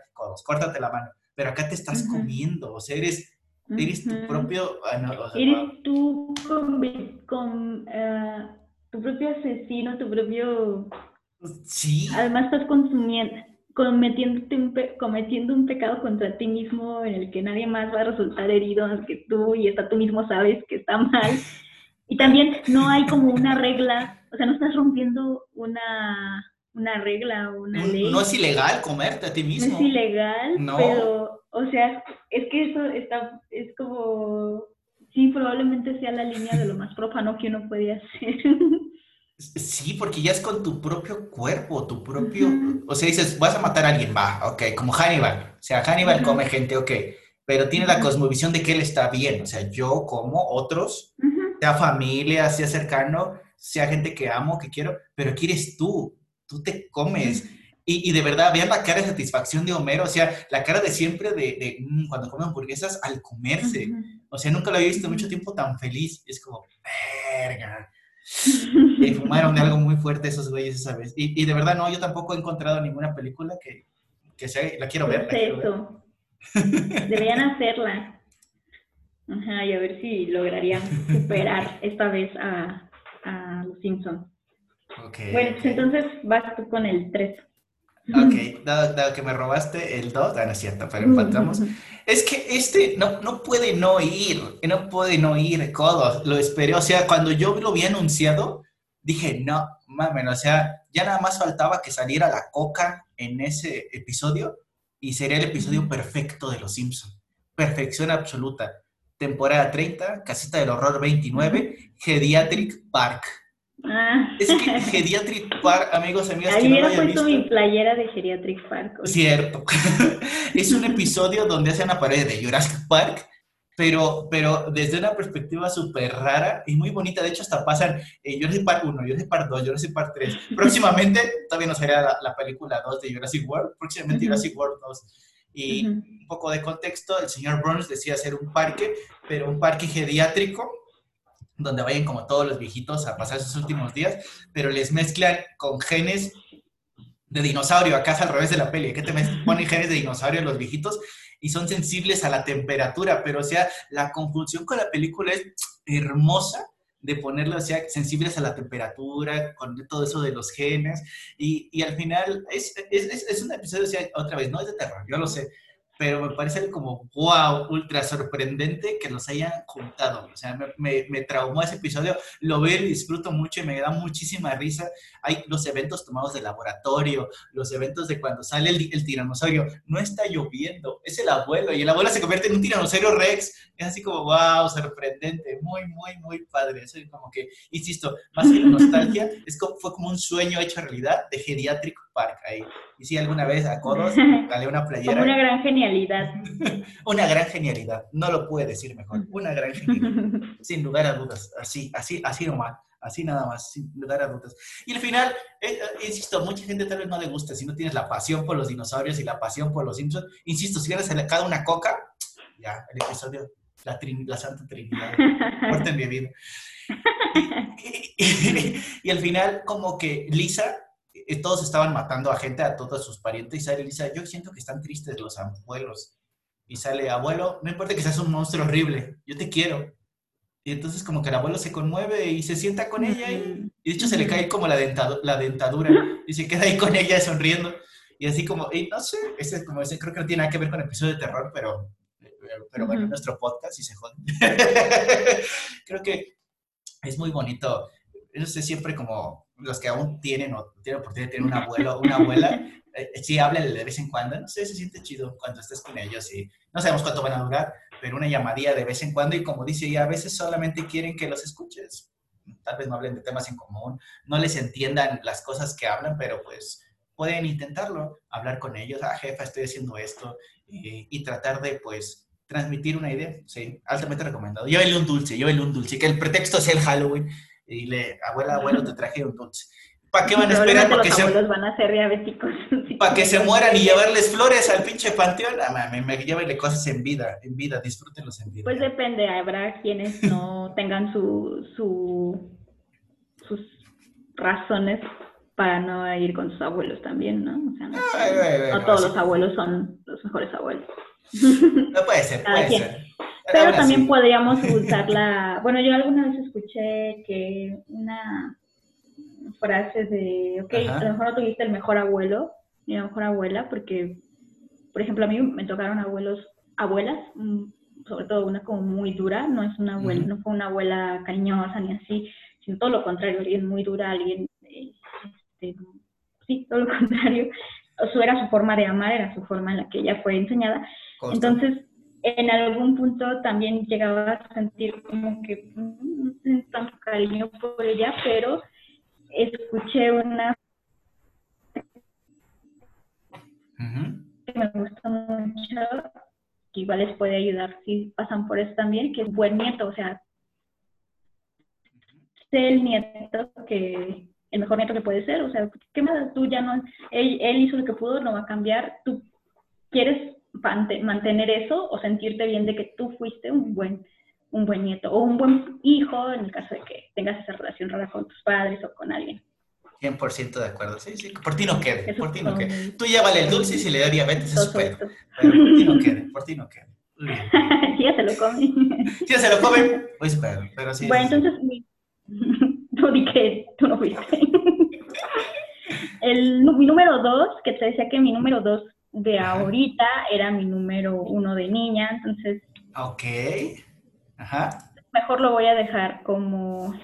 córtate la mano. Pero acá te estás comiendo, o sea, eres Eres tu propio... Ah, eres tú con, eh, tu propio asesino, tu propio... Sí. Además estás consumiendo, cometiendo un, cometiendo un pecado contra ti mismo en el que nadie más va a resultar herido más que tú y hasta tú mismo sabes que está mal. Y también no hay como una regla, o sea, no estás rompiendo una, una regla o una ley. No es ilegal comerte a ti mismo. No es ilegal, pero, o sea, es que eso está, es como, sí, probablemente sea la línea de lo más profano que uno puede hacer. Sí, porque ya es con tu propio cuerpo, tu propio, o sea, dices, vas a matar a alguien, va, ok, como Hannibal, o sea, Hannibal come gente, ok, pero tiene la cosmovisión de que él está bien, o sea, yo como otros, sea familia, sea cercano, sea gente que amo, que quiero, pero quieres tú, tú te comes. Y, y, de verdad, vean la cara de satisfacción de Homero, o sea, la cara de siempre de, de mm, cuando come hamburguesas al comerse. O sea, nunca lo había visto mucho tiempo tan feliz. Es como, verga. Y fumaron de algo muy fuerte esos güeyes esa vez. Y, y, de verdad, no, yo tampoco he encontrado ninguna película que, que sea, la quiero ver. eso. Deberían hacerla. Ajá, y a ver si lograrían superar esta vez a, a los Simpsons. Okay, bueno, pues entonces vas tú con el 3. Ok, dado, que me robaste el 2, ah, no es cierto, pero empatamos. Es que este no, no puede no ir, no puede no ir, codo, lo esperé, o sea, cuando yo lo vi anunciado, dije, no, mames, o sea, ya nada más faltaba que saliera la coca en ese episodio y sería el episodio perfecto de Los Simpsons. Perfección absoluta temporada 30, Casita del Horror 29, Geriatric Park. Ah. Es que Geriatric Park, amigos, amigas, Ahí que no lo puesto mi playera de Geriatric Park. Cierto. es un episodio donde hacen una pared de Jurassic Park, pero, pero desde una perspectiva súper rara y muy bonita. De hecho, hasta pasan eh, Jurassic Park 1, Jurassic Park 2, Jurassic Park 3. Próximamente, todavía no será la, película 2 de Jurassic World, próximamente Jurassic World 2 y un poco de contexto, el señor Burns decía hacer un parque, pero un parque geriátrico, donde vayan como todos los viejitos a pasar sus últimos días, pero les mezclan con genes de dinosaurio, acá es al revés de la peli, que te ponen genes de dinosaurio los viejitos y son sensibles a la temperatura, pero o sea, la conjunción con la película es hermosa de ponerlo, o sea, sensibles a la temperatura, con todo eso de los genes, y, y al final es, es, es, un episodio, o sea, otra vez, no es de terror, yo lo sé, pero me parece como, wow, ultra sorprendente que los hayan juntado. O sea, me, me, traumó ese episodio, lo veo y disfruto mucho y me da muchísima risa. Hay los eventos tomados de laboratorio, los eventos de cuando sale el, el tiranosaurio, no está lloviendo, es el abuelo y el abuelo se convierte en un tiranosaurio rex. Es así como, wow, sorprendente, muy, muy, muy padre. Eso es como que, insisto, más que nostalgia, es como, fue como un sueño hecho realidad de Geriatric Park ahí. Y si alguna vez a Codos, dale una playera. Como una gran genialidad. una gran genialidad, no lo puede decir mejor. Una gran genialidad, sin lugar a dudas. Así, así, así nomás. Así nada más, sin lugar a dudas. Y al final, eh, eh, insisto, mucha gente tal vez no le gusta si no tienes la pasión por los dinosaurios y la pasión por los Simpsons. Insisto, si eres cada una coca, ya, el episodio, la, la Santa Trinidad, muerte en mi vida. y al final, como que Lisa todos estaban matando a gente, a todos sus parientes, y sale Lisa, yo siento que están tristes los abuelos. Y sale, abuelo, no importa que seas un monstruo horrible, yo te quiero. Y entonces como que el abuelo se conmueve y se sienta con ella y, de hecho se le cae como la, la dentadura y se queda ahí con ella sonriendo. Y así como, y no sé, ese, como ese, creo que no tiene nada que ver con el episodio de terror, pero, pero, bueno, nuestro podcast y se jode. creo que es muy bonito. Eso es siempre como los que aún tienen o tienen oportunidad de tener un abuelo una abuela, eh, sí hablen de vez en cuando, no sé, se siente chido cuando estés con ellos y no sabemos cuánto van a durar, pero una llamadilla de vez en cuando y como dice ella, a veces solamente quieren que los escuches. Tal vez no hablen de temas en común, no les entiendan las cosas que hablan, pero pues pueden intentarlo, hablar con ellos, ah, jefa, estoy haciendo esto, y, y tratar de, pues, transmitir una idea, sí, altamente recomendado. Llévenle un dulce, llévenle un dulce, que el pretexto sea el Halloween, y le, abuela, abuelo, te traje un dulce. ¿Para qué van a esperar? Para que, se, van a ser diabéticos. para que se mueran y llevarles flores al pinche panteón. Ah, me, me llévenle cosas en vida, en vida, disfrútenlos en vida. Pues depende, habrá quienes no tengan su, su, sus razones para no ir con sus abuelos también, ¿no? O sea, no, todos los abuelos son los mejores abuelos. No puede ser, puede ser. Pero también podríamos usarla, bueno, yo alguna vez escuché que una frase de, ok, a lo mejor no tuviste el mejor abuelo, ni la mejor abuela, porque, por ejemplo, a mí me tocaron abuelos, abuelas, mm, sobre todo una como muy dura, no es una abuela, no fue una abuela cariñosa ni así, sino todo lo contrario, alguien muy dura, alguien, este, sí, todo lo contrario, o su, era su forma de amar, era su forma en la que ella fue enseñada. Entonces, en algún punto también llegaba a sentir como que mm, no tengo tanto cariño por ella, pero escuché una que me gustó mucho, que igual les puede ayudar si pasan por eso también, que es buen nieto, o sea, sé el nieto que el mejor nieto que puede ser, o sea, ¿qué más? Tú ya no, él, él hizo lo que pudo, no va a cambiar, tú quieres mantener eso o sentirte bien de que tú fuiste un buen, un buen nieto o un buen hijo en el caso de que tengas esa relación rara con tus padres o con alguien. 100% de acuerdo, sí, sí, por ti no quede, por ti no quede. Tú llévale el dulce y si le da diabetes es pero por ti no quede, por ti no quede. sí, ya se lo come. Sí, ya se lo come, pues pero, pero sí. Bueno, entonces, tú di que tú no fuiste. el, mi número dos, que te decía que mi número dos de ahorita era mi número uno de niña, entonces... Ok. Ajá. Mejor lo voy a dejar como...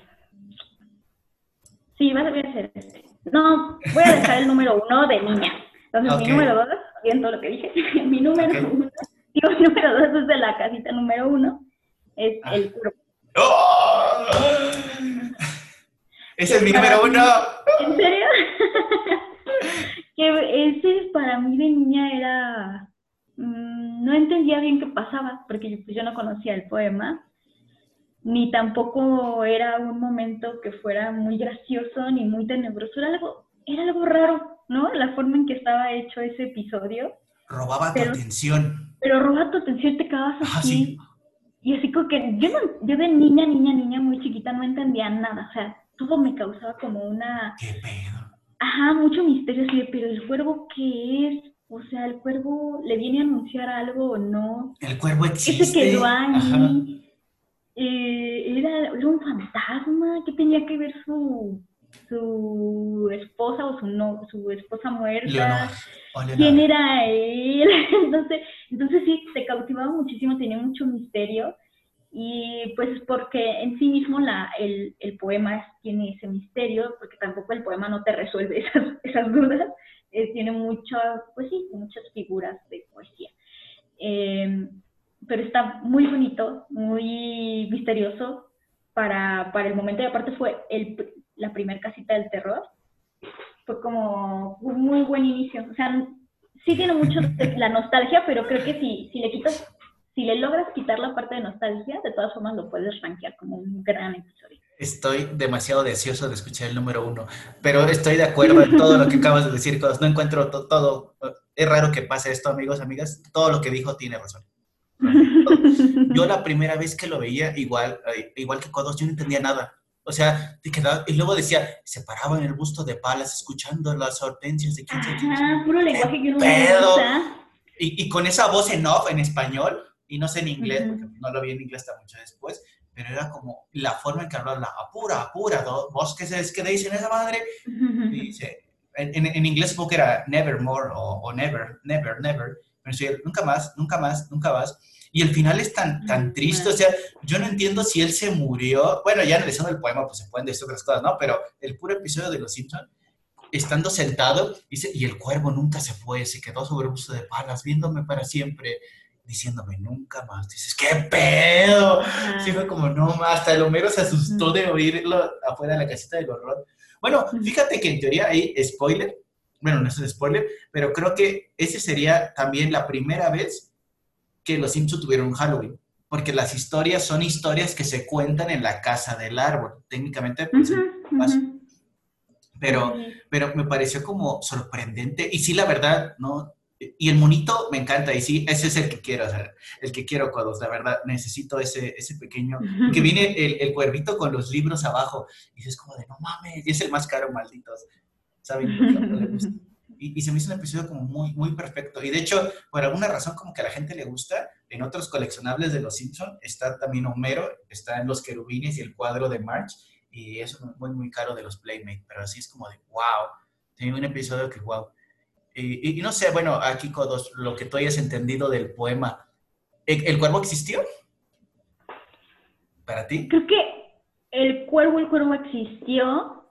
Sí, vas a hacer este. No, voy a dejar el número uno de niña. Entonces, mi número dos, viendo lo que dije, mi número uno, digo, mi número dos es de la casita número uno, es ah. el cuerpo. ¡Oh! Ese es mi número uno. ¿En serio? que ese para mí de niña era, mm, no entendía bien qué pasaba, porque pues, yo no conocía el poema, ni tampoco era un momento que fuera muy gracioso ni muy tenebroso, era algo, era algo raro, ¿no? La forma en que estaba hecho ese episodio. Robaba tu atención. Pero robaba tu atención te quedabas ah, así. Y así como que yo, yo de niña, niña, niña muy chiquita no entendía nada, o sea, todo me causaba como una... ¿Qué? Ajá, mucho misterio, sí, pero el cuervo, ¿qué es? O sea, ¿el cuervo le viene a anunciar algo o no? El cuervo existe. Ese quedó ahí. Eh, era, un fantasma. ¿Qué tenía que ver su, su esposa o su, no, su esposa muerta? ¿Quién era él? entonces, entonces sí, te cautivaba muchísimo, tenía mucho misterio. Y pues porque en sí mismo el, el, poema tiene ese misterio, porque tampoco el poema no te resuelve esas, esas dudas, eh, tiene muchas, pues sí, muchas figuras de poesía. Em, pero está muy bonito, muy misterioso para, para el momento, y aparte fue el, la primera casita del terror, fue como un muy buen inicio. O sea, sí tiene mucho la nostalgia, pero creo que si, si le quitas si le logras quitar la parte de nostalgia, de todas formas lo puedes rankear como un gran episodio. Estoy demasiado deseoso de escuchar el número uno, pero estoy de acuerdo en todo lo que acabas de decir, No encuentro todo. Es raro que pase esto, amigos, amigas. Todo lo que dijo tiene razón. Yo la primera vez que lo veía, igual, igual que Codos, yo no entendía nada. O sea, te quedaba, y luego decía, se paraba en el busto de Palas escuchando las hortensias de 15 Ah, puro lenguaje que no me gusta. Y, y, con esa voz en off en español, y no sé en inglés, porque no lo vi en inglés hasta mucho después, pero era como la forma en que hablaba, la apura, apura, vos qué es que dicen esa madre, y dice, en, en, inglés supongo que era nevermore o, o never, never, never, pero sí, nunca más, nunca más, nunca más. Y el final es tan, tan triste, o sea, yo no entiendo si él se murió, bueno, ya analizando el poema, pues se pueden decir otras cosas, ¿no? Pero el puro episodio de Los Simpsons, estando sentado, dice, y el cuervo nunca se fue, se quedó sobre el busto de palas, viéndome para siempre diciéndome nunca más. Dices, ¿qué pedo? Sí, fue como, no más. Hasta el Homero se asustó de oírlo afuera de la casita del horror. Bueno, fíjate que en teoría hay spoiler. Bueno, no es un spoiler, pero creo que ese sería también la primera vez que los Simpsons tuvieron Halloween. Porque las historias son historias que se cuentan en la casa del árbol. Técnicamente, pues, pero, pero me pareció como sorprendente. Y sí, la verdad, ¿no? Y el monito me encanta, y sí, ese es el que quiero, o sea, el que quiero, Codos, la verdad, necesito ese, ese pequeño, que viene el, el, cuervito con los libros abajo, y dices como de, no mames, y es el más caro, malditos, ¿saben? Y, y, se me hizo un episodio como muy, muy perfecto, y de hecho, por alguna razón como que a la gente le gusta, en otros coleccionables de Los Simpson está también Homero, está en los querubines y el cuadro de March, y es muy, muy caro de los Playmate, pero así es como de, wow, tiene un episodio que, wow. Y, no sé, bueno, aquí, Codos, lo que tú hayas entendido del poema, ¿el, cuervo existió? ¿Para ti? Creo que el cuervo, el cuervo existió,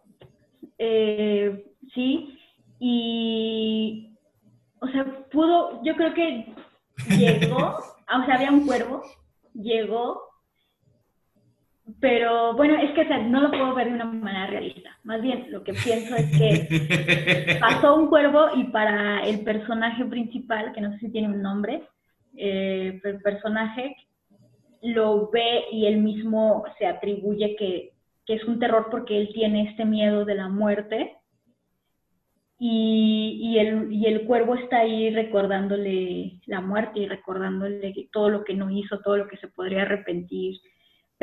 eh, sí, y, o sea, pudo, yo creo que llegó, o sea, había un cuervo, llegó, pero bueno, es que no lo puedo ver de una manera realista. Más bien, lo que pienso es que pasó un cuervo y para el personaje principal, que no sé si tiene un nombre, eh, el personaje lo ve y él mismo se atribuye que, que es un terror porque él tiene este miedo de la muerte y, y, el, y el cuervo está ahí recordándole la muerte y recordándole todo lo que no hizo, todo lo que se podría arrepentir.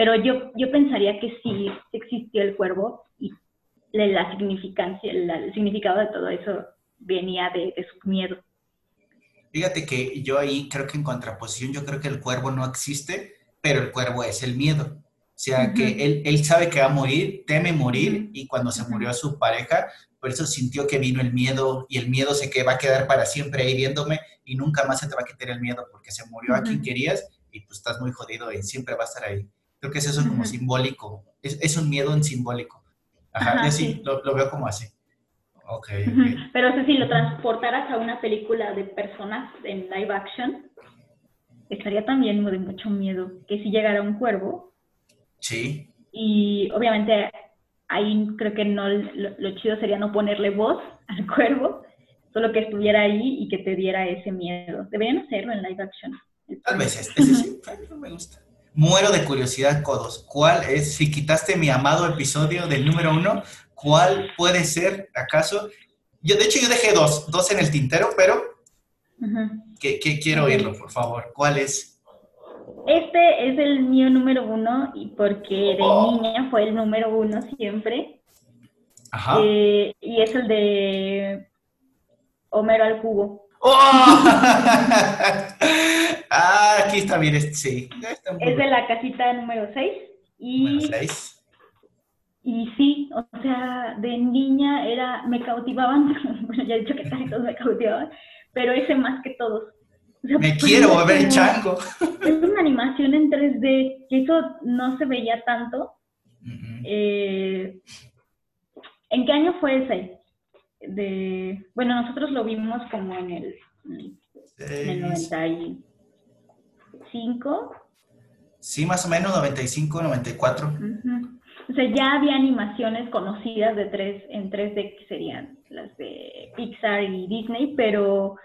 Pero yo, yo pensaría que sí existió el cuervo y la significancia, el significado de todo eso venía de, de su miedo. Fíjate que yo ahí creo que en contraposición, yo creo que el cuervo no existe, pero el cuervo es el miedo. O sea, que él, él, sabe que va a morir, teme morir, y cuando se murió su pareja, por eso sintió que vino el miedo y el miedo sé que va a quedar para siempre ahí viéndome y nunca más se te va a quitar el miedo porque se murió a quien querías y pues estás muy jodido y siempre va a estar ahí. Creo que es eso como simbólico, es, es, un miedo en simbólico. Ajá, yo sí, Lo, lo, veo como así. Ok. Pero eso si lo transportaras a una película de personas en live action, estaría también de mucho miedo que si llegara un cuervo. Sí. Y obviamente ahí creo que no lo, chido sería no ponerle voz al cuervo, solo que estuviera ahí y que te diera ese miedo. Deberían hacerlo en live action. Tal vez, ese sí, me gusta. Muero de curiosidad, Codos. ¿Cuál es, si quitaste mi amado episodio del número uno, cuál puede ser, acaso? Yo, de hecho, yo dejé dos, dos en el tintero, pero que, quiero oírlo, por favor. ¿Cuál es? Este es el mío número uno y porque de oh. niña fue el número uno siempre. Ajá. Eh, y es el de Homero al cubo. ¡Oh! ah, aquí está bien, sí. es de la casita número 6. Y, y sí, o sea, de niña era, me cautivaban, bueno, ya he dicho que casi todos me cautivaban, pero ese más que todos. Me quiero volver chango. Es una animación en 3D, que eso no se veía tanto. Eh, ¿En qué año fue ese? De, bueno, nosotros lo vimos como en el, en el 95. Sí, más o menos 95, 94. O sea, ya había animaciones conocidas de tres, en 3D que serían las de Pixar y Disney, pero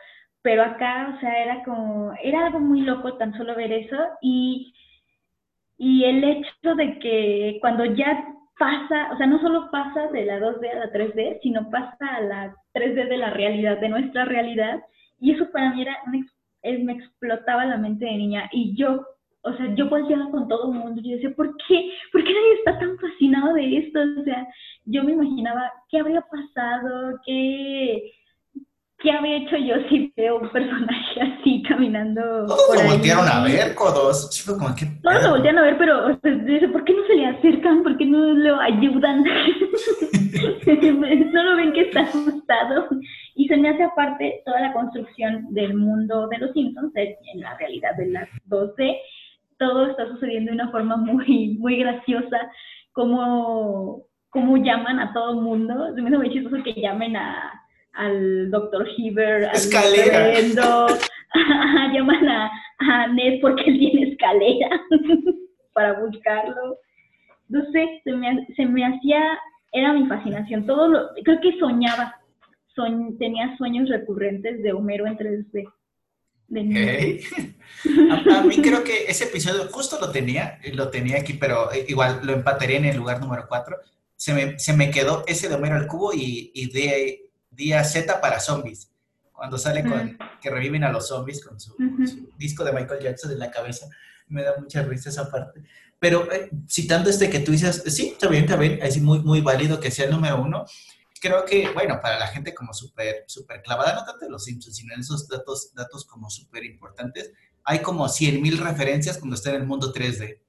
pero acá, o sea, era como, era algo muy loco tan solo ver eso y, y el hecho de que cuando ya pasa, o sea, no solo pasa de la 2D a la 3D, sino pasa a la 3D de la realidad, de nuestra realidad, y eso para mí era, me, me explotaba la mente de niña, y yo, o sea, yo volteaba con todo el mundo, yo decía, ¿por qué? ¿Por qué nadie está tan fascinado de esto? O sea, yo me imaginaba qué habría pasado, qué ¿qué había hecho yo si veo un personaje así caminando? Todos lo voltearon a ver, codos. Todos lo voltearon a ver, pero ¿por qué no se le acercan? ¿Por qué no lo ayudan? Solo ven que está asustado. Y se me hace aparte toda la construcción del mundo de los Simpsons, en la realidad de las 12. Todo está sucediendo de una forma muy, muy graciosa. Como, como llaman a todo el mundo. Se me hace muy chistoso que llamen a al doctor Heber, al escalera. llaman a, a, Ned porque él tiene escalera para buscarlo. No sé, se me, se me hacía, era mi fascinación. Todo lo, creo que soñaba, tenía sueños recurrentes de Homero en 3D. a, mí creo que ese episodio justo lo tenía, lo tenía aquí, pero igual lo empataría en el lugar número 4. Se me, se me quedó ese de Homero al cubo y, y de día Z para zombies. Cuando sale con que reviven a los zombies con su, disco de Michael Jackson en la cabeza. Me da mucha risa esa parte. Pero eh, citando este que tú dices, sí, está bien, está bien, es muy, muy válido que sea el número uno. Creo que, bueno, para la gente como súper, súper clavada, no tanto de los Simpsons, sino en esos datos, datos como súper importantes, hay como 100.000 referencias cuando está en el mundo 3D.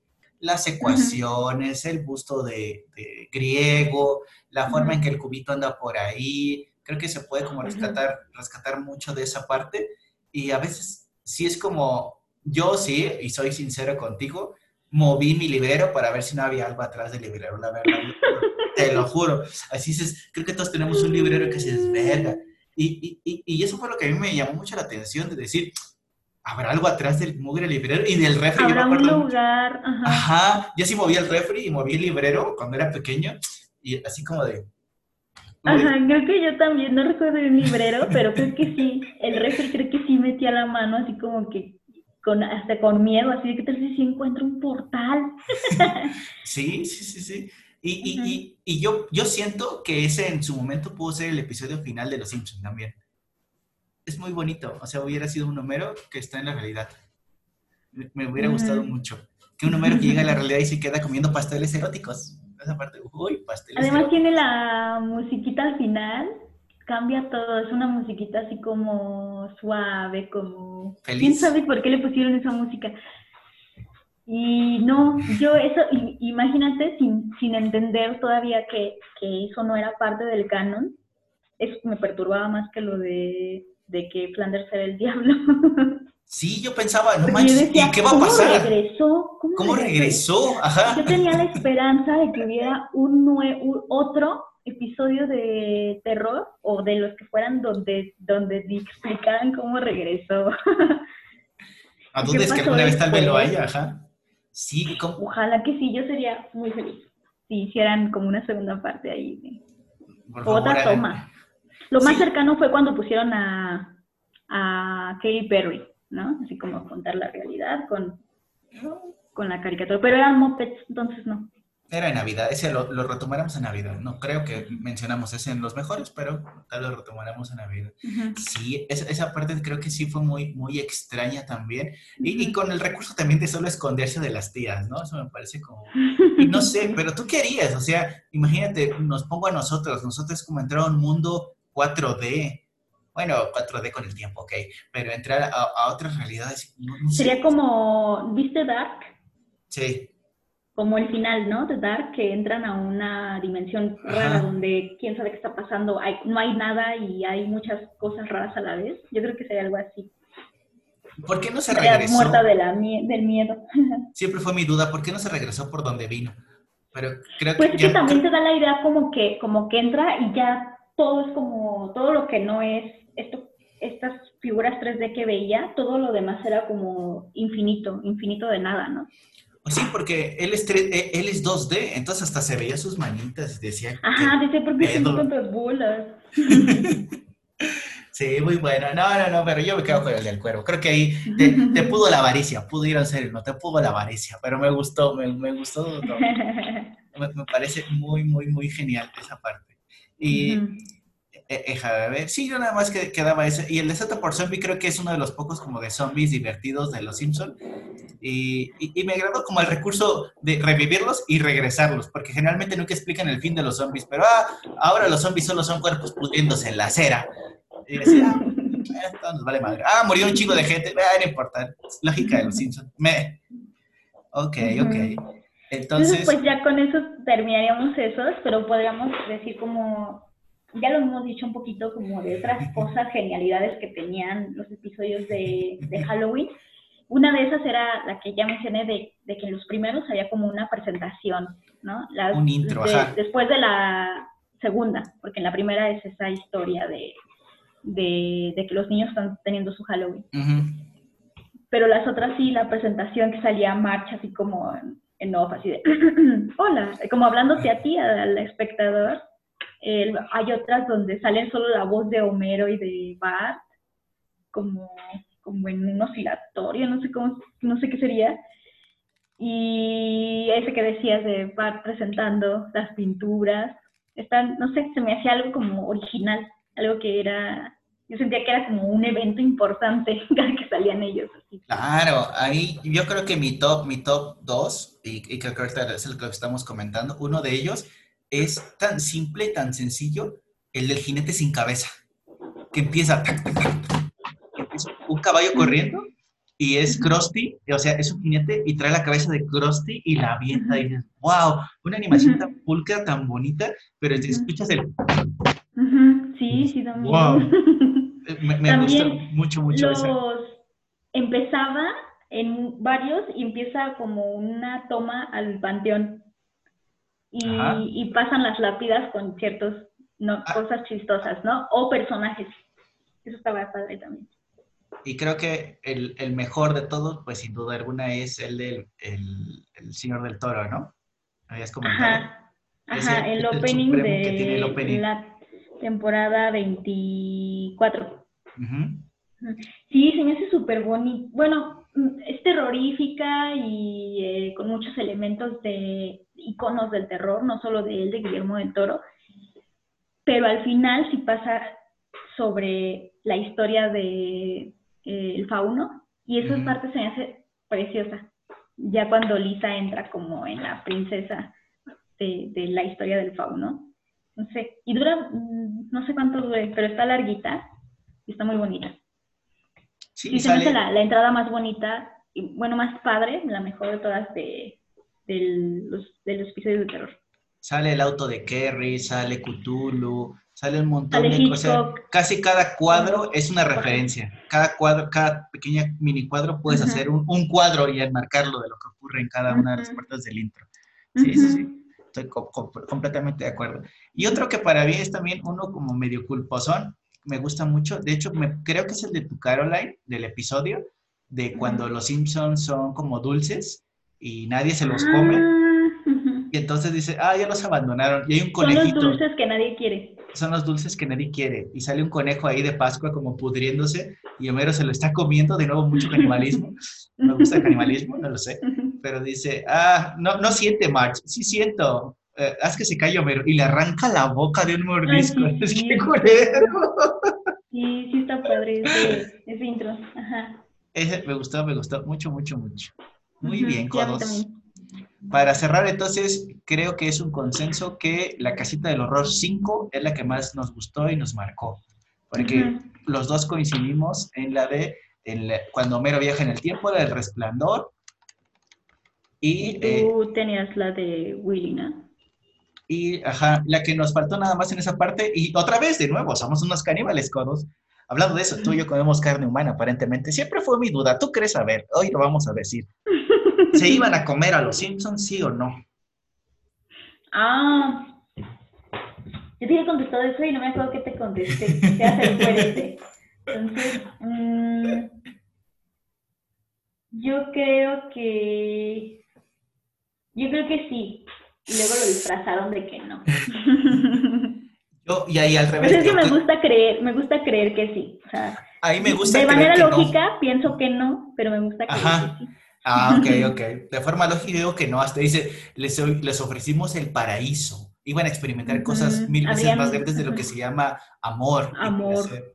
Las ecuaciones, el busto de, griego, la forma en que el cubito anda por ahí. Creo que se puede como rescatar, rescatar mucho de esa parte. Y a veces sí es como, yo sí, y soy sincero contigo, moví mi librero para ver si no había algo atrás del librero, la verdad. te lo juro. Así es, creo que todos tenemos un librero que se desverga. Y, y, y, eso fue lo que a mí me llamó mucho la atención, de decir, habrá algo atrás del mugre librero y del refri. Habrá un lugar. Ajá. Ajá. Yo sí moví el refri y moví el librero cuando era pequeño y así como de... Ajá, creo que yo también no recuerdo un librero, pero creo que sí, el refri creo que sí metía la mano así como que con, hasta con miedo, así de que tal vez sí encuentro un portal. sí, sí, sí, sí. Y, y, y, yo, yo siento que ese en su momento pudo ser el episodio final de Los Simpsons también. Es muy bonito. O sea, hubiera sido un Homero que está en la realidad. Me, hubiera gustado mucho. Que un Homero que llega a la realidad y se queda comiendo pasteles eróticos. Esa parte, uy, pasteles Además tiene la musiquita al final. Cambia todo. Es una musiquita así como suave, como... Feliz. ¿Quién sabe por qué le pusieron esa música? Y no, yo eso, imagínate sin, sin entender todavía que, que, eso no era parte del canon, eso me perturbaba más que lo de, de que Flanders era el diablo. Sí, yo pensaba, no manches, ¿y qué va a pasar? Regresó? ¿Cómo, regresó? Ajá. Yo tenía la esperanza de que hubiera un, nuevo, otro episodio de terror o de los que fueran donde, donde explicaran cómo regresó. ¿A dónde es que alguna vez tal vez lo haya? Ajá. Sí, Ojalá que sí, yo sería muy feliz si hicieran como una segunda parte ahí. Otra toma. Lo más cercano fue cuando pusieron a, a Katy Perry, ¿no? Así como contar la realidad con, con la caricatura. Pero eran mopeds, entonces no. Era en Navidad, ese lo, lo, retomaremos en Navidad. No creo que mencionamos ese en los mejores, pero tal lo retomaremos en Navidad. Sí, esa, esa, parte creo que sí fue muy, muy extraña también. Y, y, con el recurso también de solo esconderse de las tías, ¿no? Eso me parece como... Y no sé, pero tú qué harías? O sea, imagínate, nos pongo a nosotros, nosotros como entrar a un mundo 4D. Bueno, 4D con el tiempo, ok, pero entrar a, a otras realidades. Sería como, ¿viste Dark? Sí como el final, ¿no? De Dark, que entran a una dimensión rara donde quién sabe qué está pasando, hay, no hay nada y hay muchas cosas raras a la vez. Yo creo que sería algo así. ¿Por qué no se regresó? muerta de la, del miedo. Siempre fue mi duda, ¿por qué no se regresó por donde vino? Pero creo pues que, también te da la idea como que, como que entra y ya todo es como, todo lo que no es esto, estas figuras 3D que veía, todo lo demás era como infinito, infinito de nada, ¿no? Sí, porque él es, eh, él es 2D, entonces hasta se veía sus manitas y decía... Ajá, dice, ¿por qué tantas bolas? sí, muy bueno. No, no, no, pero yo me quedo con el del cuero. Creo que ahí te, pudo la avaricia, pudo ir serio, no te pudo la avaricia, pero me gustó, me, me gustó. Me, me, parece muy, muy, muy genial esa parte. Y... Eh, ver. Sí, yo nada más que quedaba ese. Y el de Z por Zombie creo que es uno de los pocos como de zombies divertidos de los Simpson. Y, y, me agradó como el recurso de revivirlos y regresarlos, porque generalmente nunca explican el fin de los zombies, pero ah, ahora los zombies solo son cuerpos pudriéndose en la acera. Y decía, ah, esto nos vale madre. Ah, murió un chico de gente, ah, no importa. Lógica de los Simpsons. Me. Ok, ok. Entonces, Entonces, pues ya con eso terminaríamos esos, pero podríamos decir como ya lo hemos dicho un poquito como de otras cosas, genialidades que tenían los episodios de, Halloween. Una de esas era la que ya mencioné de, que en los primeros había como una presentación, ¿no? un intro, Después de la segunda, porque en la primera es esa historia de, que los niños están teniendo su Halloween. Pero las otras sí, la presentación que salía marcha así como en, en off, así de, hola, como hablándote a ti, al espectador hay otras donde salen solo la voz de Homero y de Bart, como, como en un oscilatorio, no sé cómo, no sé qué sería. Y ese que decías de Bart presentando las pinturas, están, no sé, se me hacía algo como original, algo que era yo sentía que era como un evento importante que salían ellos. Así. Claro, ahí yo creo que mi top, mi top 2, y, y creo que es el que estamos comentando, uno de ellos es tan simple, tan sencillo, el del jinete sin cabeza, que empieza, un caballo corriendo y es Krusty, o sea, es un jinete y trae la cabeza de Krusty y la avienta y dices, wow, una animación tan pulcra, tan bonita, pero escuchas el... Sí, sí, también. Wow. Me, gusta mucho, mucho los... Empezaba en varios y empieza como una toma al panteón y, pasan las lápidas con ciertas no, ah. cosas chistosas, ¿no? O personajes. Eso estaba padre también. Y creo que el, el, mejor de todos, pues sin duda alguna, es el del el, el Señor del Toro, ¿no? Habías comentado. Ajá, el, opening de la temporada 24. Sí, se me hace súper bonito. Bueno, es terrorífica y eh, con muchos elementos de iconos del terror, no solo de él, de Guillermo del Toro, pero al final sí pasa sobre la historia de eh, el fauno, y esa parte se me hace preciosa, ya cuando Lisa entra como en la princesa de, la historia del fauno. No sé, y dura, mm, no sé cuánto dure, pero está larguita y está muy bonita. Sí, y se me hace la, entrada más bonita, y bueno, más padre, la mejor de todas de, los, de los episodios de terror. Sale el auto de Kerry, sale Cthulhu, sale un montón de cosas. Casi cada cuadro es una referencia. Cada cuadro, cada pequeña mini cuadro puedes hacer un, cuadro y enmarcarlo de lo que ocurre en cada una de las partes del intro. Sí, sí, sí. Estoy completamente de acuerdo. Y otro que para mí es también uno como medio culposón, me gusta mucho. De hecho, me, creo que es el de tu Caroline, del episodio, de cuando los Simpsons son como dulces y nadie se los come. Ah, y entonces dice, ah, ya los abandonaron. Y hay un conejito. Son los dulces que nadie quiere son los dulces que nadie quiere. Y sale un conejo ahí de Pascua como pudriéndose y Homero se lo está comiendo, de nuevo mucho canibalismo. Me gusta el canibalismo, no lo sé. Pero dice, ah, no, no siente March, sí siento. Eh, haz que se calle Homero y le arranca la boca de un mordisco. es que Sí, sí está padre ese, ese intro. Ajá. Ese me gustó, me gustó mucho, mucho, mucho. Muy bien, Codos. Para cerrar, entonces, creo que es un consenso que la casita del horror 5 es la que más nos gustó y nos marcó. Porque los dos coincidimos en la de cuando Homero viaja en el tiempo, la del resplandor. Y, tú eh, tenías la de Willy, ¿no? Y, ajá, la que nos faltó nada más en esa parte. Y otra vez, de nuevo, somos unos caníbales, codos. Hablando de eso, tú y yo comemos carne humana, aparentemente. Siempre fue mi duda. ¿Tú crees saber? Hoy lo vamos a decir. ¿Se iban a comer a los Simpsons, sí o no? Ah, yo te he contestado eso y no me acuerdo qué te contesté. Se hace fuerte. Entonces, mmm, yo creo que. Yo creo que sí. Y luego lo disfrazaron de que no. Yo, y ahí al revés. Pues es que me gusta creer, me gusta creer que sí. O sea, ahí me gusta de manera lógica pienso que no, pero me gusta creer que sí. Ah, ok, ok. De forma lógica digo que no, hasta dice, les, les ofrecimos el paraíso. Iban a experimentar cosas mil veces más grandes de lo que se llama amor. Amor.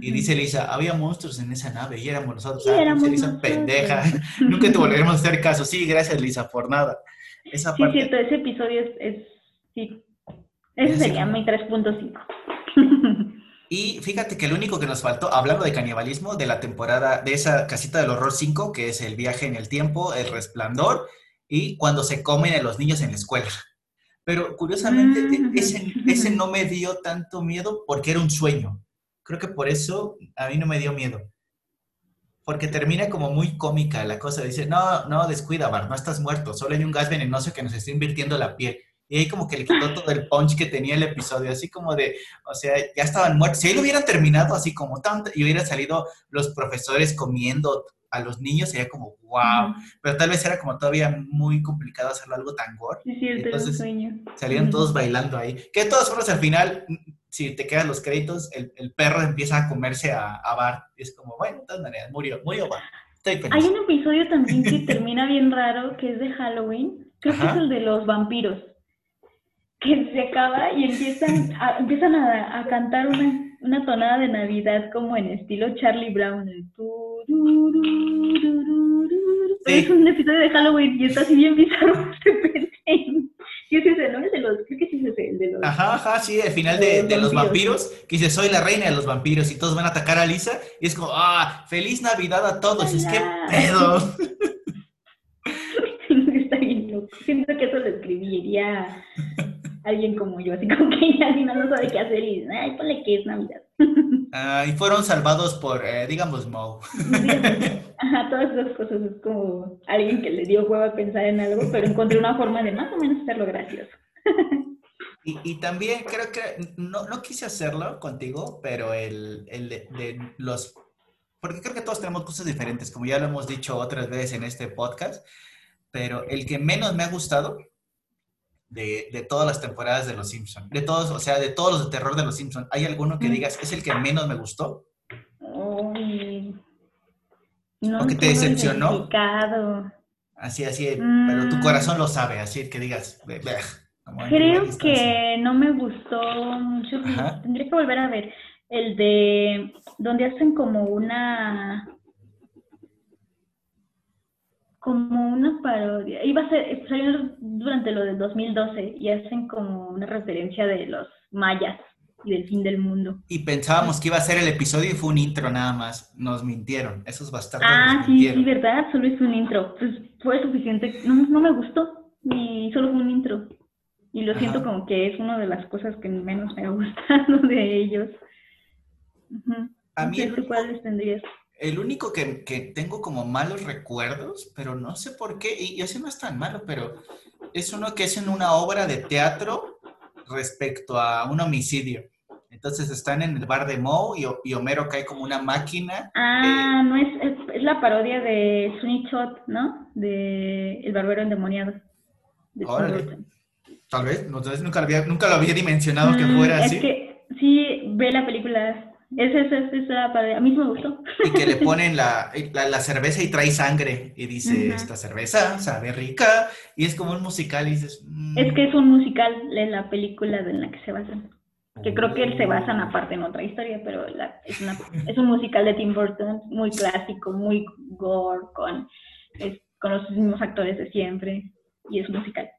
Y dice Lisa, había monstruos en esa nave y éramos nosotros. Sí, ah, Lisa, pendeja. Nunca te volveremos a hacer caso. Sí, gracias Lisa, por nada. Esa sí, cierto, ese episodio es, es sí. Ese sería mi 3.5. Y fíjate que el único que nos faltó, hablando de canibalismo, de la temporada, de esa casita del horror 5, que es el viaje en el tiempo, el resplandor, y cuando se comen a los niños en la escuela. Pero curiosamente, mm. ese, ese no me dio tanto miedo porque era un sueño. Creo que por eso a mí no me dio miedo. Porque termina como muy cómica la cosa. Dice, no, no, descuida, Bar, no estás muerto. Solo hay un gas venenoso que nos está invirtiendo la piel. Y ahí como que le quitó todo el punch que tenía el episodio, así como de, o sea, ya estaban muertos. Si ahí lo hubieran terminado así como tanto y hubieran salido los profesores comiendo a los niños, sería como, wow. Pero tal vez era como todavía muy complicado hacerlo algo tan gore. Sí, Entonces, sueño. salían todos bailando ahí. Que de todas formas, al final, si te quedan los créditos, el, el perro empieza a comerse a, a Bart. Y es como, bueno, de todas maneras, murió, murió Bart. Hay un episodio también que termina bien raro, que es de Halloween. Creo que es el de los vampiros que se acaba y empiezan a, empiezan a, cantar una, una, tonada de Navidad como en estilo Charlie Brown. Es un episodio de Halloween y está así bien bizarro. y es ese, ¿no? Es de los, creo que sí es el de los... Ajá, ajá, sí, el final de, de los vampiros, que dice, soy la reina de los vampiros y todos van a atacar a Lisa y es como, ah, feliz Navidad a todos, es que pedo. Está bien loco. Siento que eso lo escribiría alguien como yo, así como que ya no, no sabe qué hacer y, ay, ponle que es Navidad. Ah, y fueron salvados por, eh, digamos, Mo. Ajá, todas esas cosas es como alguien que le dio huevo a pensar en algo, pero encontré una forma de más o menos hacerlo gracioso. Y, y, también creo que, no, no quise hacerlo contigo, pero el, el de, de, los, porque creo que todos tenemos cosas diferentes, como ya lo hemos dicho otras veces en este podcast, pero el que menos me ha gustado de, de, todas las temporadas de Los Simpsons. De todos, o sea, de todos los de terror de Los Simpsons. ¿Hay alguno que mm. digas, es el que menos me gustó? Uy, no ¿O que te decepcionó? Así, así, pero tu corazón lo sabe, así que digas, Creo que no me gustó mucho. Tendría que volver a ver el de donde hacen como una como una parodia. Iba a ser, salió durante lo del 2012 y hacen como una referencia de los mayas y del fin del mundo. Y pensábamos que iba a ser el episodio y fue un intro nada más. Nos mintieron. Esos bastardos. Ah, sí, sí, verdad. Solo es un intro. Pues fue suficiente. No, no me gustó. Y solo fue un intro. Y lo siento como que es una de las cosas que menos me ha gustado de ellos. A mí. Cuáles tendrías. El único que, que, tengo como malos recuerdos, pero no sé por qué, y ese no es tan malo, pero es uno que es en una obra de teatro respecto a un homicidio. Entonces están en el bar de Moe y, Homero cae como una máquina. Ah, no es, es, la parodia de Sweeney Shot, ¿no? De El Barbero Endemoniado. Órale. Tal vez, no, nunca, lo había, nunca lo había dimensionado que mm, fuera así. Es que sí, ve la película esa, es esa, para a mí me gustó. Y que le ponen la, la, cerveza y trae sangre y dice, esta cerveza sabe rica, y es como un musical y dices... Mm". Es que es un musical en la película en la que se basan. Que creo que se basan aparte en otra historia, pero la, es, una, es, un musical de Tim Burton, muy clásico, muy gore, con, con los mismos actores de siempre, y es musical.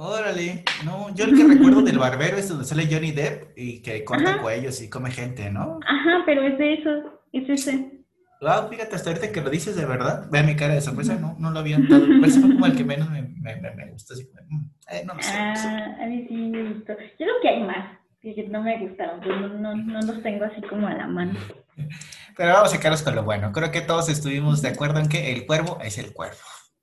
Órale, no, yo el que recuerdo del barbero es donde sale Johnny Depp y que corta cuellos y come gente, ¿no? Ajá, pero es de eso, es ese. Ah, fíjate, hasta ahorita que lo dices de verdad, ve mi cara de sorpresa, no, no lo había notado. Ese fue como el que menos me, me, me, gustó, así mm, eh, no, sé, ah, a mí sí me gustó. Yo creo que hay más que no me gustaron, pero no, no, no los tengo así como a la mano. Pero vamos a sacarlos con lo bueno. Creo que todos estuvimos de acuerdo en que el cuervo es el cuervo,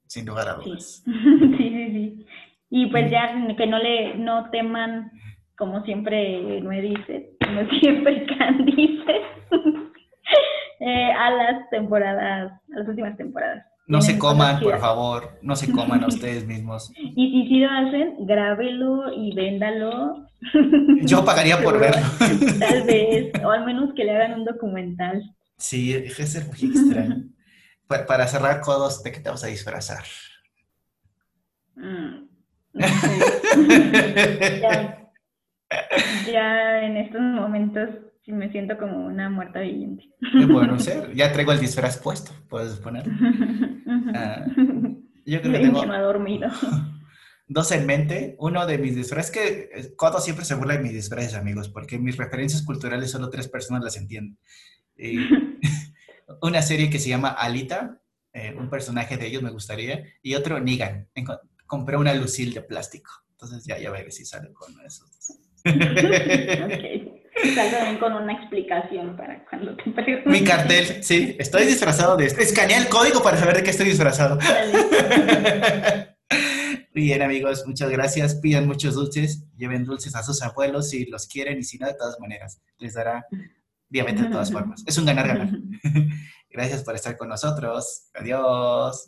sin lugar a dudas. Sí, sí, sí. sí. Y pues ya que no le no teman, como siempre me dice, como siempre Can dice, eh, a las temporadas, a las últimas temporadas. No se coman, por favor, no se coman a ustedes mismos. Y si sí lo hacen, grábelo y véndalo. Yo pagaría por verlo. Tal vez, o al menos que le hagan un documental. Sí, deje ser muy extraño. Para cerrar codos, ¿de qué te vas a disfrazar? Mm, ya, en estos momentos sí me siento como una muerta viviente. Bueno, ser, ya traigo el disfraz puesto, puedes poner. Ah, yo creo que tengo dormido. dos en mente. Uno de mis disfraces, que Coto siempre se burla de mis disfraces, amigos, porque mis referencias culturales solo tres personas las entienden. una serie que se llama Alita, eh, un personaje de ellos me gustaría, y otro Negan compré una Lucille de plástico. Entonces ya, ya ver si sale con esos. ok. Sale con una explicación para cuando te preguntes. Mi cartel, sí. Estoy disfrazado de esto. Escanea el código para saber de qué estoy disfrazado. Bien, amigos, muchas gracias. Pidan muchos dulces, lleven dulces a sus abuelos si los quieren y si no, de todas maneras, les dará diabetes de todas formas. Es un ganar-ganar. Gracias por estar con nosotros. Adiós.